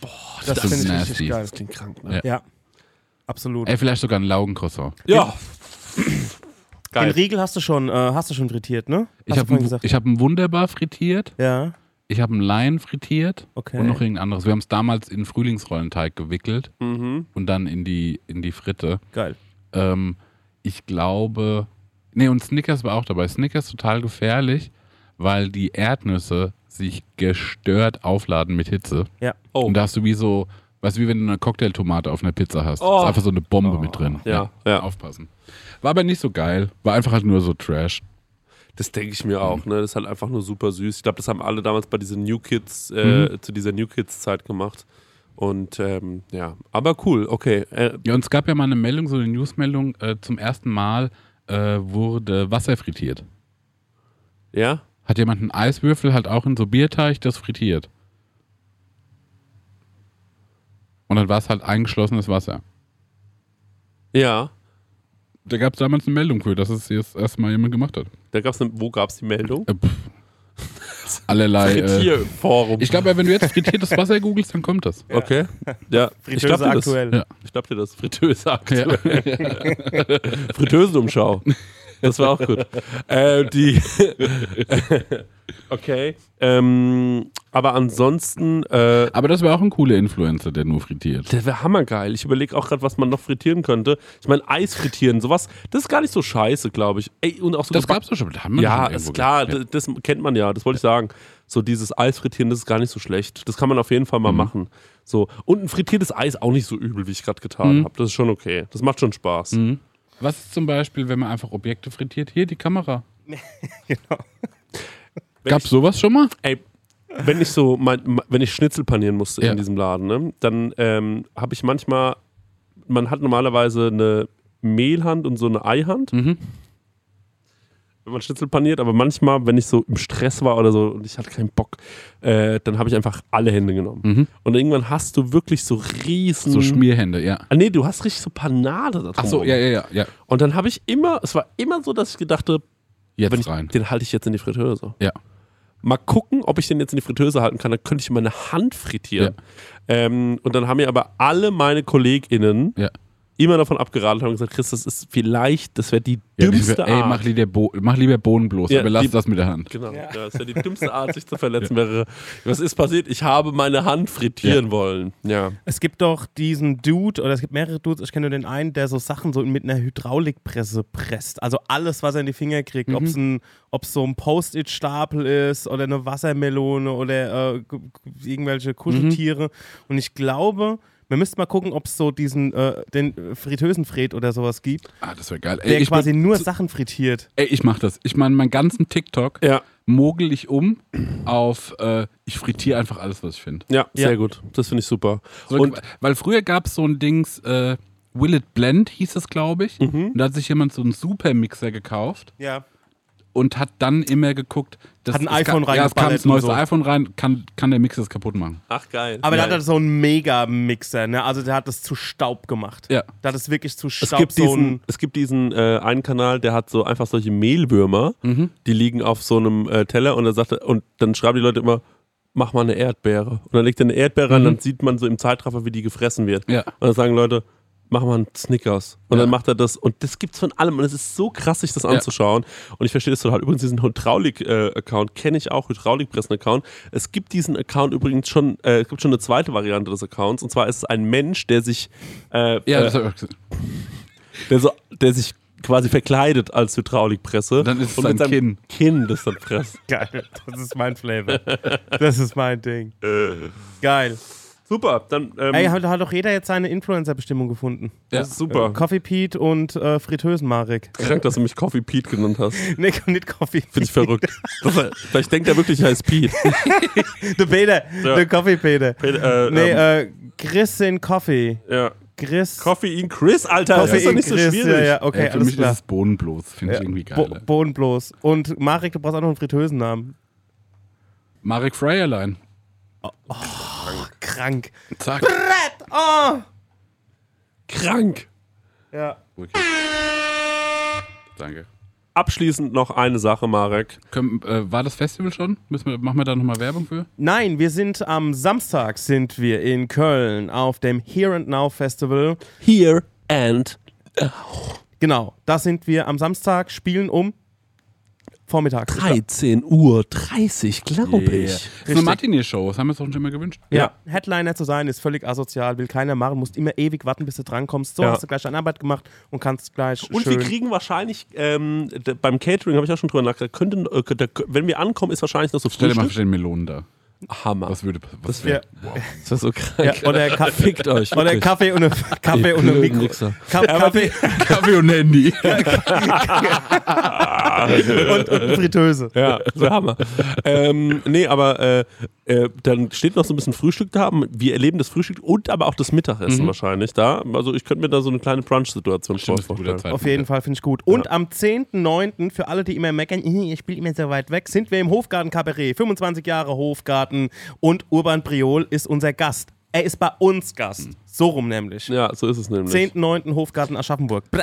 Boah, das, das finde ist ich nasty. richtig geil. Das klingt krank, ne? Ja. Ja, absolut. Ey, vielleicht sogar ein Laugencroissant. Ja. Den Geil. Riegel hast du schon, äh, hast du schon frittiert, ne? Ich Hast du habe ich hab einen Wunderbar frittiert. ja, Ich habe einen Lion frittiert. okay. Und noch irgendein anderes. Wir haben es damals in Frühlingsrollenteig gewickelt Mhm. und dann in die, in die Fritte. Geil. Ähm, ich glaube. Nee, und Snickers war auch dabei. Snickers total gefährlich, weil die Erdnüsse sich gestört aufladen mit Hitze. Ja. Oh. Und da hast du wie so, weißt du, wie wenn du eine Cocktailtomate auf einer Pizza hast. Oh. ist einfach so eine Bombe mit drin. Ja, ja. Aufpassen. War aber nicht so geil. War einfach halt nur so Trash. Das denke ich mir auch, ne? Das ist halt einfach nur super süß. Ich glaube, das haben alle damals bei diesen New Kids, äh, Mhm. zu dieser New Kids-Zeit gemacht. Und ähm, ja, aber cool, okay. Äh, Ja, und es gab ja mal eine Meldung, so eine Newsmeldung, äh, zum ersten Mal äh, wurde Wasser frittiert. ja? Hat jemand einen Eiswürfel halt auch in so Bierteig das frittiert. Und dann war es halt eingeschlossenes Wasser. Ja. Da gab es damals eine Meldung für, dass es jetzt erstmal jemand gemacht hat. Da gab's ne, wo gab es die Meldung? Äh. Allerlei. Äh, Frittierforum. ich glaube, wenn du jetzt frittiertes Wasser googelst, dann kommt das. Okay. Ja, ich Fritteuse das. aktuell. Ja. Ich glaube dir das. Fritteuse aktuell. Fritteusenumschau. Das war auch gut. Äh, die. okay. Ähm, aber ansonsten, äh, Aber das wäre auch ein cooler Influencer, der nur frittiert. der wäre hammergeil. Ich überlege auch gerade, was man noch frittieren könnte. Ich meine, Eis frittieren, sowas, das ist gar nicht so scheiße, glaube ich. Ey, und auch so Das geback- gab's doch schon. Haben wir Ja, schon ist klar, das, das kennt man ja, das wollte ich sagen. So dieses Eis frittieren, das ist gar nicht so schlecht. Das kann man auf jeden Fall mal Mhm. machen. So. Und ein frittiertes Eis auch nicht so übel, wie ich gerade getan Mhm. habe. Das ist schon okay. Das macht schon Spaß. Mhm. Was ist zum Beispiel, wenn man einfach Objekte frittiert? Hier, die Kamera. Genau. Gab's ich- sowas schon mal? Ey, wenn ich so, mein, wenn ich Schnitzel panieren musste Ja. in diesem Laden, ne, dann ähm, habe ich manchmal, man hat normalerweise eine Mehlhand und so eine Eihand. Mhm. Wenn man Schnitzel paniert, aber manchmal, wenn ich so im Stress war oder so und ich hatte keinen Bock, äh, dann habe ich einfach alle Hände genommen. Mhm. Und irgendwann hast du wirklich so riesen. So Schmierhände, ja. Ah, nee, du hast richtig so Panade da Ach so, ja, ja, ja, ja. Und dann habe ich immer, es war immer so, dass ich gedacht habe, wenn Jetzt ich, rein. den halte ich jetzt in die Fritteuse. Ja. Mal gucken, ob ich den jetzt in die Fritteuse halten kann. Dann könnte ich meine Hand frittieren. Ähm, und dann haben mir aber alle meine KollegInnen Ja. Immer davon abgeraten und haben gesagt, Chris, das ist vielleicht, das wäre die Ja, dümmste lieber, ey, Art. mach lieber, Bo mach lieber Bohnen bloß, Ja, aber lass die- das mit der Hand. Genau, ja. das wäre die dümmste Art, sich zu verletzen. Wäre, was ist passiert? Ich habe meine Hand frittieren wollen. Ja. Es gibt doch diesen Dude, oder es gibt mehrere Dudes, ich kenne nur den einen, der so Sachen so mit einer Hydraulikpresse presst. Also alles, was er in die Finger kriegt. Ob es ob's so ein Post-it-Stapel ist oder eine Wassermelone oder äh, irgendwelche Kuscheltiere. Und ich glaube, wir müssten mal gucken, ob es so diesen, äh, den Fritteusenfred oder sowas gibt, Ah, das wäre geil. der Ey, ich, quasi bin- nur Sachen frittiert. ey, ich mach das. Ich meine, meinen ganzen TikTok Ja, mogel ich um auf, äh, ich frittiere einfach alles, was ich finde. ja, sehr Ja. gut. Das finde ich super. So, Und weil früher gab es so ein Dings, äh, Will It Blend hieß es, glaube ich. Mhm. Und da hat sich jemand so einen Supermixer gekauft Ja. Und hat dann immer geguckt, dass Hat ein es iPhone kann, ja, es kam das neueste so. iPhone rein, kann, kann der Mixer das kaputt machen. ach geil. Aber der geil. hat halt so einen Mega-Mixer, ne? Also der hat das zu Staub gemacht. Ja. Der hat es wirklich zu es Staub gibt so diesen, ein es gibt diesen äh, einen Kanal, der hat so einfach solche Mehlwürmer, Mhm. die liegen auf so einem äh, Teller und dann sagt er, und dann schreiben die Leute immer, mach mal eine Erdbeere. Und dann legt er eine Erdbeere rein, Mhm. dann sieht man so im Zeitraffer, wie die gefressen wird. Ja. Und dann sagen Leute, mach mal einen Snickers. Und Ja. dann macht er das. Und das gibt's von allem. Und es ist so krass, sich das anzuschauen. Und ich verstehe das total. Übrigens, diesen Hydraulik-Account kenne ich auch, Hydraulikpressen-Account. Es gibt diesen Account übrigens schon, äh, es gibt schon eine zweite Variante des Accounts. Und zwar ist es ein Mensch, der sich, äh, Ja, äh, das hab ich auch gesehen. der, so, der sich quasi verkleidet als Hydraulikpresse. Dann ist es und mit sein seinem Kinn das dann presst. Geil, das ist mein Flavor. Das ist mein Ding. Geil. Super, dann ähm, Ey, hat, hat doch jeder jetzt seine Influencer-Bestimmung gefunden. das ist super. Coffee Pete und äh, Fritteusen Marek. Krank, dass du mich Coffee Pete genannt hast. Nee, nicht Coffee. Finde ich verrückt. Vielleicht denkt er wirklich, er heißt Pete. Der Peter, Ja. der Coffee Peter. Peter, äh, Nee, ähm, äh, Chris in Coffee. ja. Chris. Coffee in Chris, Alter. Coffee das ist doch nicht so Chris. schwierig. Ja, ja, okay, Ey, für mich klar. ist es Bohnen bloß. Finde ich Ja, irgendwie Bo geil. Boden bloß. Und Marek, du brauchst auch noch einen Fritteusennamen. Marek Fryerlein. Krank. Zack. Oh! Krank. Ja. Okay. Danke. Abschließend noch eine Sache, Marek. Können, äh, war das Festival schon? Müssen wir, machen wir da nochmal Werbung für? Nein, wir sind am Samstag sind wir in Köln auf dem Here and Now Festival. Here and Genau, da sind wir am Samstag, spielen um vormittags. 13 Uhr 30, glaube Das ich. ist eine Matinee-Show, das haben wir uns doch schon immer gewünscht. Ja. Headliner zu sein ist völlig asozial, will keiner machen, musst immer ewig warten, bis du drankommst. So Ja. hast du gleich deine Arbeit gemacht und kannst gleich Und schön wir kriegen wahrscheinlich, ähm, beim Catering habe ich auch schon drüber nachgedacht, könnten, äh, könnte, wenn wir ankommen, ist wahrscheinlich noch so Stell dir mal vor, stehen Melonen da. Hammer. Was würde was Das wär- Ja. Das wäre so krank. Ja, oder Ka- Fickt euch. Oder wirklich. Kaffee und eine, Kaffee und eine blöden Mikro. Wichser. Ka Kaffee Kaffee und Handy. und, und eine Fritteuse. Ja, wäre Hammer. ähm, nee, aber äh, äh, dann steht noch so ein bisschen Frühstück da. Wir erleben das Frühstück und aber auch das Mittagessen wahrscheinlich da. Also ich könnte mir da so eine kleine Brunch-Situation ein vorstellen. Auf jeden Fall, finde ich gut. Und am 10.9., für alle, die immer meckern, "Ih, ich spiele immer so weit weg, sind wir im Hofgarten Cabaret. 25 Jahre Hofgarten und Urban Priol ist unser Gast. Er ist bei uns Gast. So rum nämlich. Ja, so ist es nämlich. 10.9. Hofgarten Aschaffenburg. Bläh.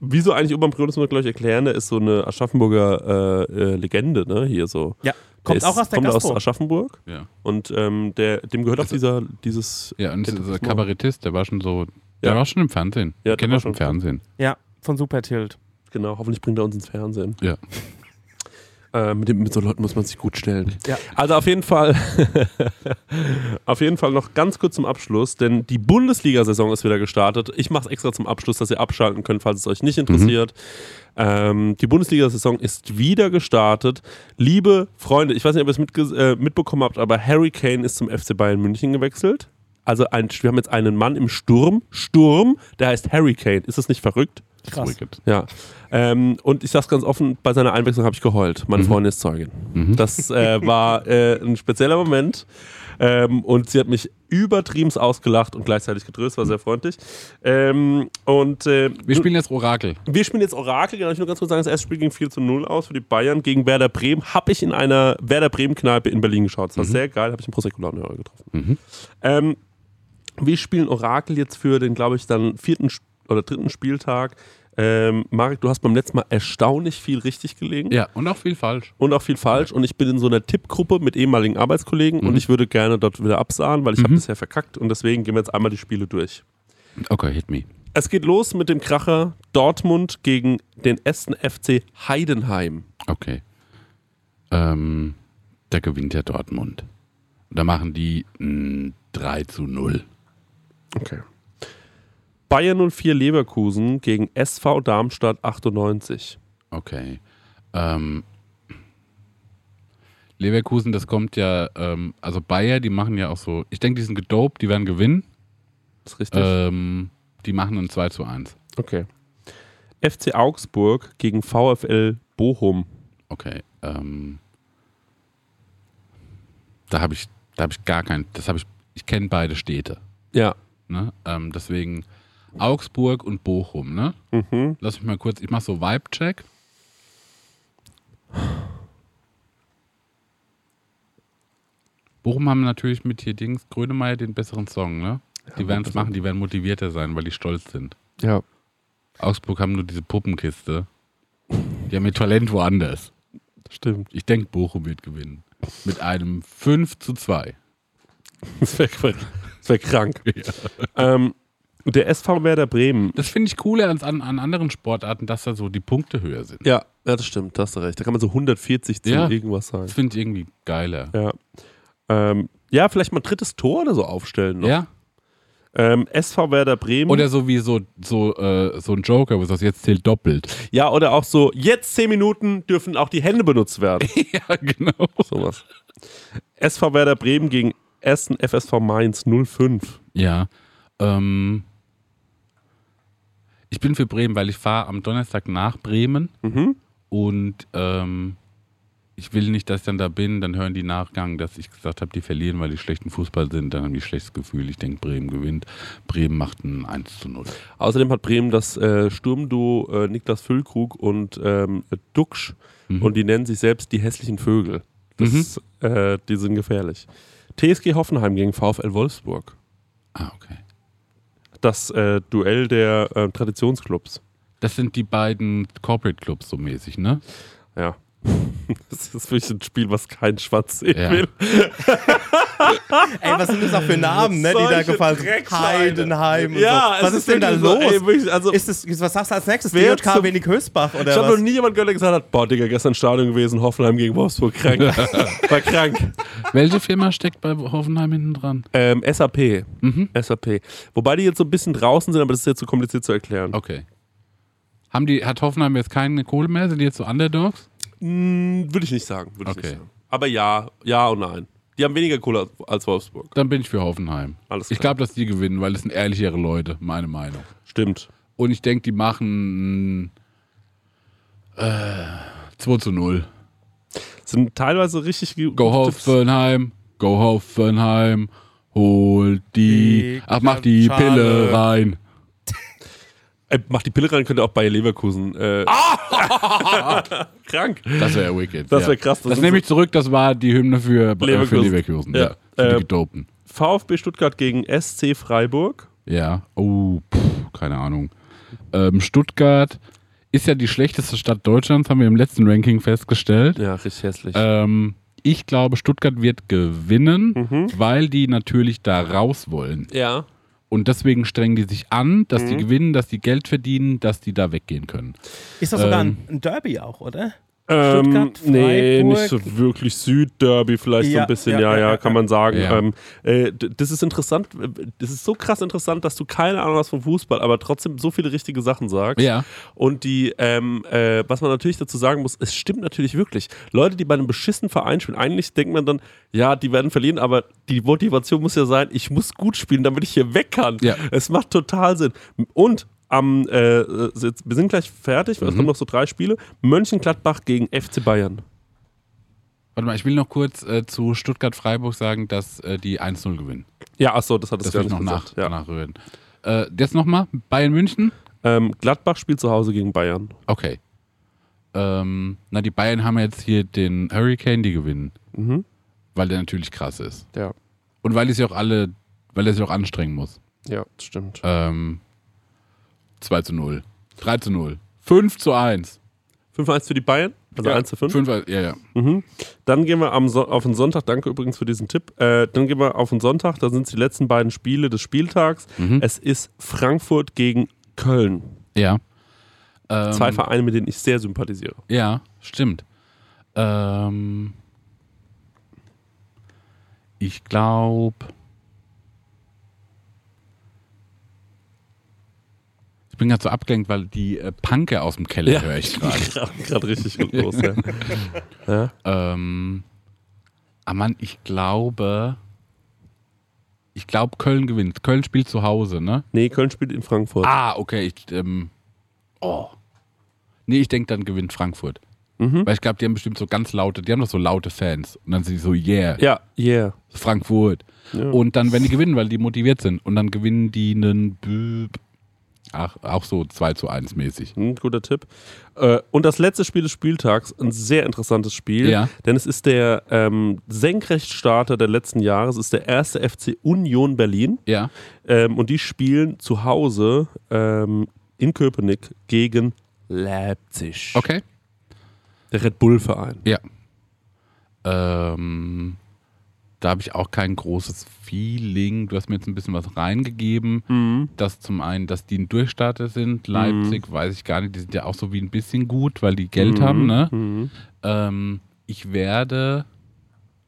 Wieso eigentlich Urban Priol, das muss man gleich erklären, der ist so eine Aschaffenburger äh, äh, Legende, ne? Hier so. Ja, kommt ist, auch aus der kommt aus Gastro. Aschaffenburg Ja. und ähm, der, dem gehört auch dieser, dieses. Ja, und dieser Kabarettist, der war schon so, der Ja. war schon im Fernsehen. Ja, kennt ja schon schon- Fernsehen. Ja, von Super Tilt. Genau, hoffentlich bringt er uns ins Fernsehen. Ja. Äh, mit, dem, mit so Leuten muss man sich gut stellen. Ja. Also auf jeden Fall, auf jeden Fall noch ganz kurz zum Abschluss, denn die Bundesliga-Saison ist wieder gestartet. Ich mache es extra zum Abschluss, dass ihr abschalten könnt, falls es euch nicht interessiert. Ähm, die Bundesliga-Saison ist wieder gestartet. Liebe Freunde, ich weiß nicht, ob ihr es mitge äh, mitbekommen habt, aber Harry Kane ist zum FC Bayern München gewechselt. Also ein, wir haben jetzt einen Mann im Sturm, Sturm, der heißt Harry Kane. Ist das nicht verrückt? Krass. Wicked. Ja. Ähm, und ich sag's ganz offen, bei seiner Einwechslung habe ich geheult. Meine Freundin ist Zeugin. Das äh, war äh, ein spezieller Moment. Ähm, und sie hat mich übertrieben ausgelacht und gleichzeitig getröstet, war sehr freundlich. Ähm, und äh, Wir spielen jetzt Orakel. wir spielen jetzt Orakel, genau, ich nur ganz kurz sagen, das erste Spiel ging 4 zu 0 aus für die Bayern gegen Werder Bremen. Habe ich in einer Werder Bremen-Kneipe in Berlin geschaut. Das war sehr geil, habe ich einen Prosecco-Laune getroffen. Ähm, wir spielen Orakel jetzt für den, glaube ich, dann vierten Sp- oder dritten Spieltag. Ähm, Marek, du hast beim letzten Mal erstaunlich viel richtig gelegen Ja, und auch viel falsch. und auch viel falsch. Und ich bin in so einer Tippgruppe mit ehemaligen Arbeitskollegen Mhm. und ich würde gerne dort wieder absahen, weil ich habe bisher verkackt und deswegen gehen wir jetzt einmal die Spiele durch. Okay, hit me. Es geht los mit dem Kracher Dortmund gegen den ersten FC Heidenheim. Okay. Ähm, da gewinnt ja Dortmund. Da machen die mh, 3 zu 0. Okay. Bayern 04 Leverkusen gegen SV Darmstadt 98. Okay. Ähm, Leverkusen, das kommt ja, ähm, also Bayer, die machen ja auch so, ich denke, die sind gedopt, die werden gewinnen. Ist richtig? Ähm, die machen ein 2 zu 1. Okay. FC Augsburg gegen VfL Bochum. Okay. Ähm, da habe ich, da habe ich gar kein, das habe ich, ich kenne beide Städte. Ja. Ne? Ähm, deswegen Augsburg und Bochum, ne? Mhm. Lass mich mal kurz, ich mache so Vibe-Check. Bochum haben natürlich mit hier Dings Grönemeyer den besseren Song, ne? Die werden es machen, die werden motivierter sein, weil die stolz sind. Ja. Augsburg haben nur diese Puppenkiste. Die haben ihr Talent woanders. Stimmt. Ich denke, Bochum wird gewinnen. Mit einem 5 zu 2. Das wäre wär krank. Ähm, der SV Werder Bremen. Das finde ich cooler als an, an anderen Sportarten, dass da so die Punkte höher sind. Ja, ja, das stimmt, da hast du recht. Da kann man so 140 zu Ja. irgendwas sagen. Das finde ich irgendwie geiler. Ja. Ähm, ja, vielleicht mal ein drittes Tor oder so aufstellen. Noch. Ja? Ähm, SV Werder Bremen. Oder so wie so, so, äh, so ein Joker, wo es das jetzt zählt doppelt. ja, oder auch so, jetzt 10 Minuten dürfen auch die Hände benutzt werden. ja, genau. Sowas. SV Werder Bremen gegen 1. FSV Mainz 05. Ja. Ähm, ich bin für Bremen, weil ich fahre am Donnerstag nach Bremen Mhm. und ähm, ich will nicht, dass ich dann da bin, dann hören die Nachgang, dass ich gesagt habe, die verlieren, weil die schlechten Fußball sind, dann haben die schlechtes Gefühl. Ich denke, Bremen gewinnt. Bremen macht ein 1 zu 0. Außerdem hat Bremen das äh, Sturmduo äh, Niklas Füllkrug und ähm, Duxch Mhm. und die nennen sich selbst die hässlichen Vögel. Das, äh, die sind gefährlich. TSG Hoffenheim gegen VfL Wolfsburg. Ah, okay. Das äh, Duell der äh, Traditionsclubs. Das sind die beiden Corporate Clubs so mäßig, ne? Ja. Das ist wirklich ein Spiel, was keinen Schwanz sehen Ja. will. Ey, was sind das auch für Namen, ne, die da gefallen sind? Heidenheim und Ja, so. Was ist denn da wirklich los? so, ey, wirklich, also, ist das, was sagst du als nächstes? Wer DJK wenig Höchstbach oder ich habe noch nie jemand gehört, der gesagt hat, boah, Digga, gestern Stadion gewesen, Hoffenheim gegen Wolfsburg, krank. War krank. Welche Firma steckt bei Hoffenheim hinten dran? Ähm, SAP. Mhm. SAP. Wobei die jetzt so ein bisschen draußen sind, aber das ist jetzt zu kompliziert zu erklären. Okay. Haben die, hat Hoffenheim jetzt keine Kohle mehr? Sind die jetzt so Underdogs? Hm, Würde ich nicht sagen. Würde ich Okay. nicht sagen. Aber ja, ja und nein. Die haben weniger Kohle als- Wolfsburg. Dann bin ich für Hoffenheim. Alles Ich klar. glaube, dass die gewinnen, weil es sind ehrlichere Leute, meine Meinung. Stimmt. Und ich denke, die machen äh, 2 zu 0. Sind teilweise richtig Go. Hoffenheim, go Hoffenheim, hol die, ach mach die. Pille rein. Äh, mach die Pille rein, könnte auch Bayer Leverkusen. Äh, krank. Das wäre wicked. Das ja. wär krass, das Das, nehme ich zurück, das war die Hymne für Leverkusen. Leverkusen. Für Leverkusen ja. Ja. Für die Äh, Gedopen. VfB Stuttgart gegen SC Freiburg. Ja. Oh, pff, keine Ahnung. Ähm, Stuttgart ist ja die schlechteste Stadt Deutschlands, haben wir im letzten Ranking festgestellt. Ja, richtig hässlich. Ähm, ich glaube, Stuttgart wird gewinnen, Mhm. weil die natürlich da raus wollen. ja. Und deswegen strengen die sich an, dass Mhm. die gewinnen, dass die Geld verdienen, dass die da weggehen können. Ist das sogar Ähm, ein, ein Derby auch, oder? Ähm, Stuttgart, nee, nicht so wirklich Südderby, vielleicht so Ja, ein bisschen, ja, ja, ja, ja, ja, kann man sagen. Ja. Ähm, äh, das ist interessant, das ist so krass interessant, dass du keine Ahnung hast vom Fußball, aber trotzdem so viele richtige Sachen sagst. Ja. Und die, ähm, äh, was man natürlich dazu sagen muss, es stimmt natürlich wirklich. Leute, die bei einem beschissenen Verein spielen, eigentlich denkt man dann, ja, die werden verlieren, aber die Motivation muss ja sein, ich muss gut spielen, damit ich hier weg kann. Ja. Es macht total Sinn. Und am, äh, jetzt, wir sind gleich fertig, Mhm. es kommen noch so drei Spiele. Mönchengladbach gegen FC Bayern. Warte mal, ich will noch kurz äh, zu Stuttgart-Freiburg sagen, dass äh, die 1-0 gewinnen. Ja, achso, das hat es Das gar will ich nicht noch nach, gesagt. Ja. nachrühren. Äh, jetzt nochmal, Bayern München? Ähm, Gladbach spielt zu Hause gegen Bayern. Okay. Ähm, na, die Bayern haben jetzt hier den Hurricane, die gewinnen. Mhm. Weil der natürlich krass ist. Ja, Und weil die sich auch alle, weil er sich auch anstrengen muss. ja, das stimmt. Ähm, 2 zu 0. 3 zu 0. 5 zu 1. 5-1 für die Bayern, also ja, 1 zu 5. 5 ja, ja. Mhm. Dann gehen wir am so auf den Sonntag, danke übrigens für diesen Tipp. Äh, dann gehen wir auf den Sonntag, da sind es die letzten beiden Spiele des Spieltags. Mhm. Es ist Frankfurt gegen Köln. Ja. Ähm, Zwei Vereine, mit denen ich sehr sympathisiere. Ja, stimmt. Ähm, ich glaube. Ich bin gerade so abgelenkt, weil die äh, Panke aus dem Keller höre ich gerade. Gerade richtig gut los. Ja. ja. ähm, ah Mann, ich glaube. Ich glaube, Köln gewinnt. Köln spielt zu Hause, ne? Nee, Köln spielt in Frankfurt. Ah, okay. Ich, ähm, oh. Nee, ich denke, dann gewinnt Frankfurt. Mhm. Weil ich glaube, die haben bestimmt so ganz laute, die haben doch so laute Fans. Und dann sind die so, yeah, Ja, yeah. Frankfurt. Ja. Und dann, wenn die gewinnen, weil die motiviert sind. Und dann gewinnen die einen, B- ach, auch so 2 zu 1 mäßig. Hm, guter Tipp. Äh, und das letzte Spiel des Spieltags, ein sehr interessantes Spiel, Ja. denn es ist der ähm, Senkrechtstarter der letzten Jahre. Es ist der erste FC Union Berlin. Ja. Ähm, und die spielen zu Hause ähm, in Köpenick gegen Leipzig. Okay. Der Red Bull-Verein. Ja. Ähm, da habe ich auch kein großes Feeling. Du hast mir jetzt ein bisschen was reingegeben. Mhm. Das zum einen, dass die ein Durchstarter sind. Leipzig weiß ich gar nicht. Die sind ja auch so wie ein bisschen gut, weil die Geld haben. Ne? Mhm. Ähm, ich werde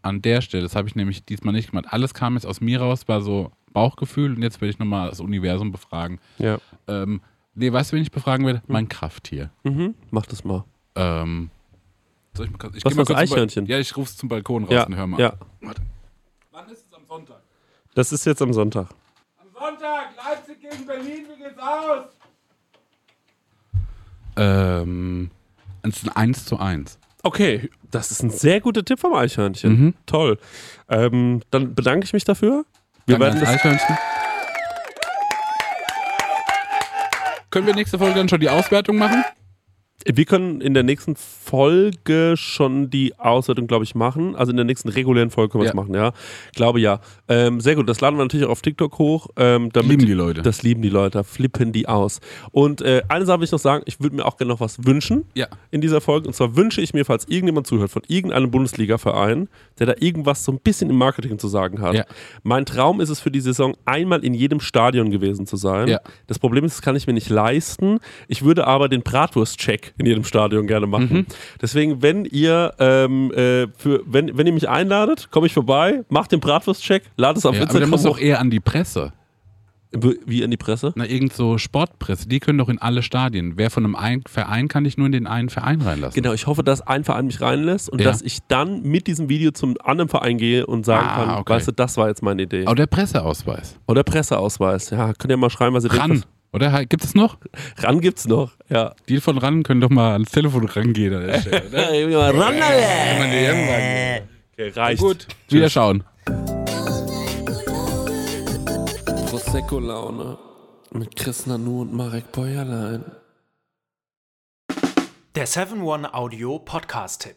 an der Stelle, das habe ich nämlich diesmal nicht gemacht, alles kam jetzt aus mir raus, war so Bauchgefühl und jetzt werde ich nochmal das Universum befragen. Ja. Ähm, nee, weißt du, wen ich befragen werde? Mein Krafttier. Mhm. Mach das mal. Ähm, soll ich, mal kurz- ich Was zum Ba- Eichhörnchen? Ja, ich rufe es zum Balkon raus Ja, und hör mal. ja. Warte. Wann ist es am Sonntag? Das ist jetzt am Sonntag. Am Sonntag, Leipzig gegen Berlin, wie geht's aus? Ähm, es ist ein 1 zu 1. Okay, das ist ein sehr guter Tipp vom Eichhörnchen. Mhm. Toll. Ähm, dann bedanke ich mich dafür. Wir Danke werden das Eichhörnchen. Können wir nächste Folge dann schon die Auswertung machen? Wir können in der nächsten Folge schon die Auswertung, glaube ich, machen. Also in der nächsten regulären Folge können wir es Ja. machen, ja. Glaube ja. Ähm, sehr gut. Das laden wir natürlich auch auf TikTok hoch. Ähm, Lieben die Leute. Das lieben die Leute. Flippen die aus. Und äh, eine Sache will ich noch sagen. Ich würde mir auch gerne noch was wünschen Ja. in dieser Folge. Und zwar wünsche ich mir, falls irgendjemand zuhört von irgendeinem Bundesliga-Verein, der da irgendwas so ein bisschen im Marketing zu sagen hat. Ja. Mein Traum ist es für die Saison, einmal in jedem Stadion gewesen zu sein. Das Problem ist, das kann ich mir nicht leisten. Ich würde aber den Bratwurst-Check in jedem Stadion gerne machen. Mhm. Deswegen, wenn ihr ähm, äh, für, wenn, wenn ihr mich einladet, komme ich vorbei, macht den Bratwurst-Check, lade es auf ja aber der Instagram muss doch eher an die Presse. Wie in die Presse? Na, irgend so Sportpresse, die können doch in alle Stadien. Wer von einem ein Verein kann dich nur in den einen Verein reinlassen. Genau, ich hoffe, dass ein Verein mich reinlässt und Ja. dass ich dann mit diesem Video zum anderen Verein gehe und sagen Ah, kann, okay. weißt du, das war jetzt meine Idee. Aber der Presseausweis. Oder Presseausweis. Ja, könnt ihr mal schreiben, was ihr RAN. denkt. Oder gibt es noch? RAN gibt's noch. Ja. Die von RAN können doch mal ans Telefon rangehen an der Stelle. Ne? RAN, okay, okay, reicht. Gut, wieder schauen. Prosecco-Laune mit Chris Nanu und Marek Bäuerlein. Der 7-One-Audio-Podcast-Tipp.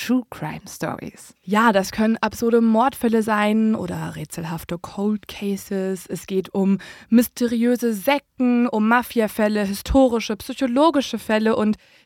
True Crime Stories. ja, das können absurde Mordfälle sein oder rätselhafte Cold Cases. Es geht um mysteriöse Sekten, um Mafiafälle, historische, psychologische Fälle und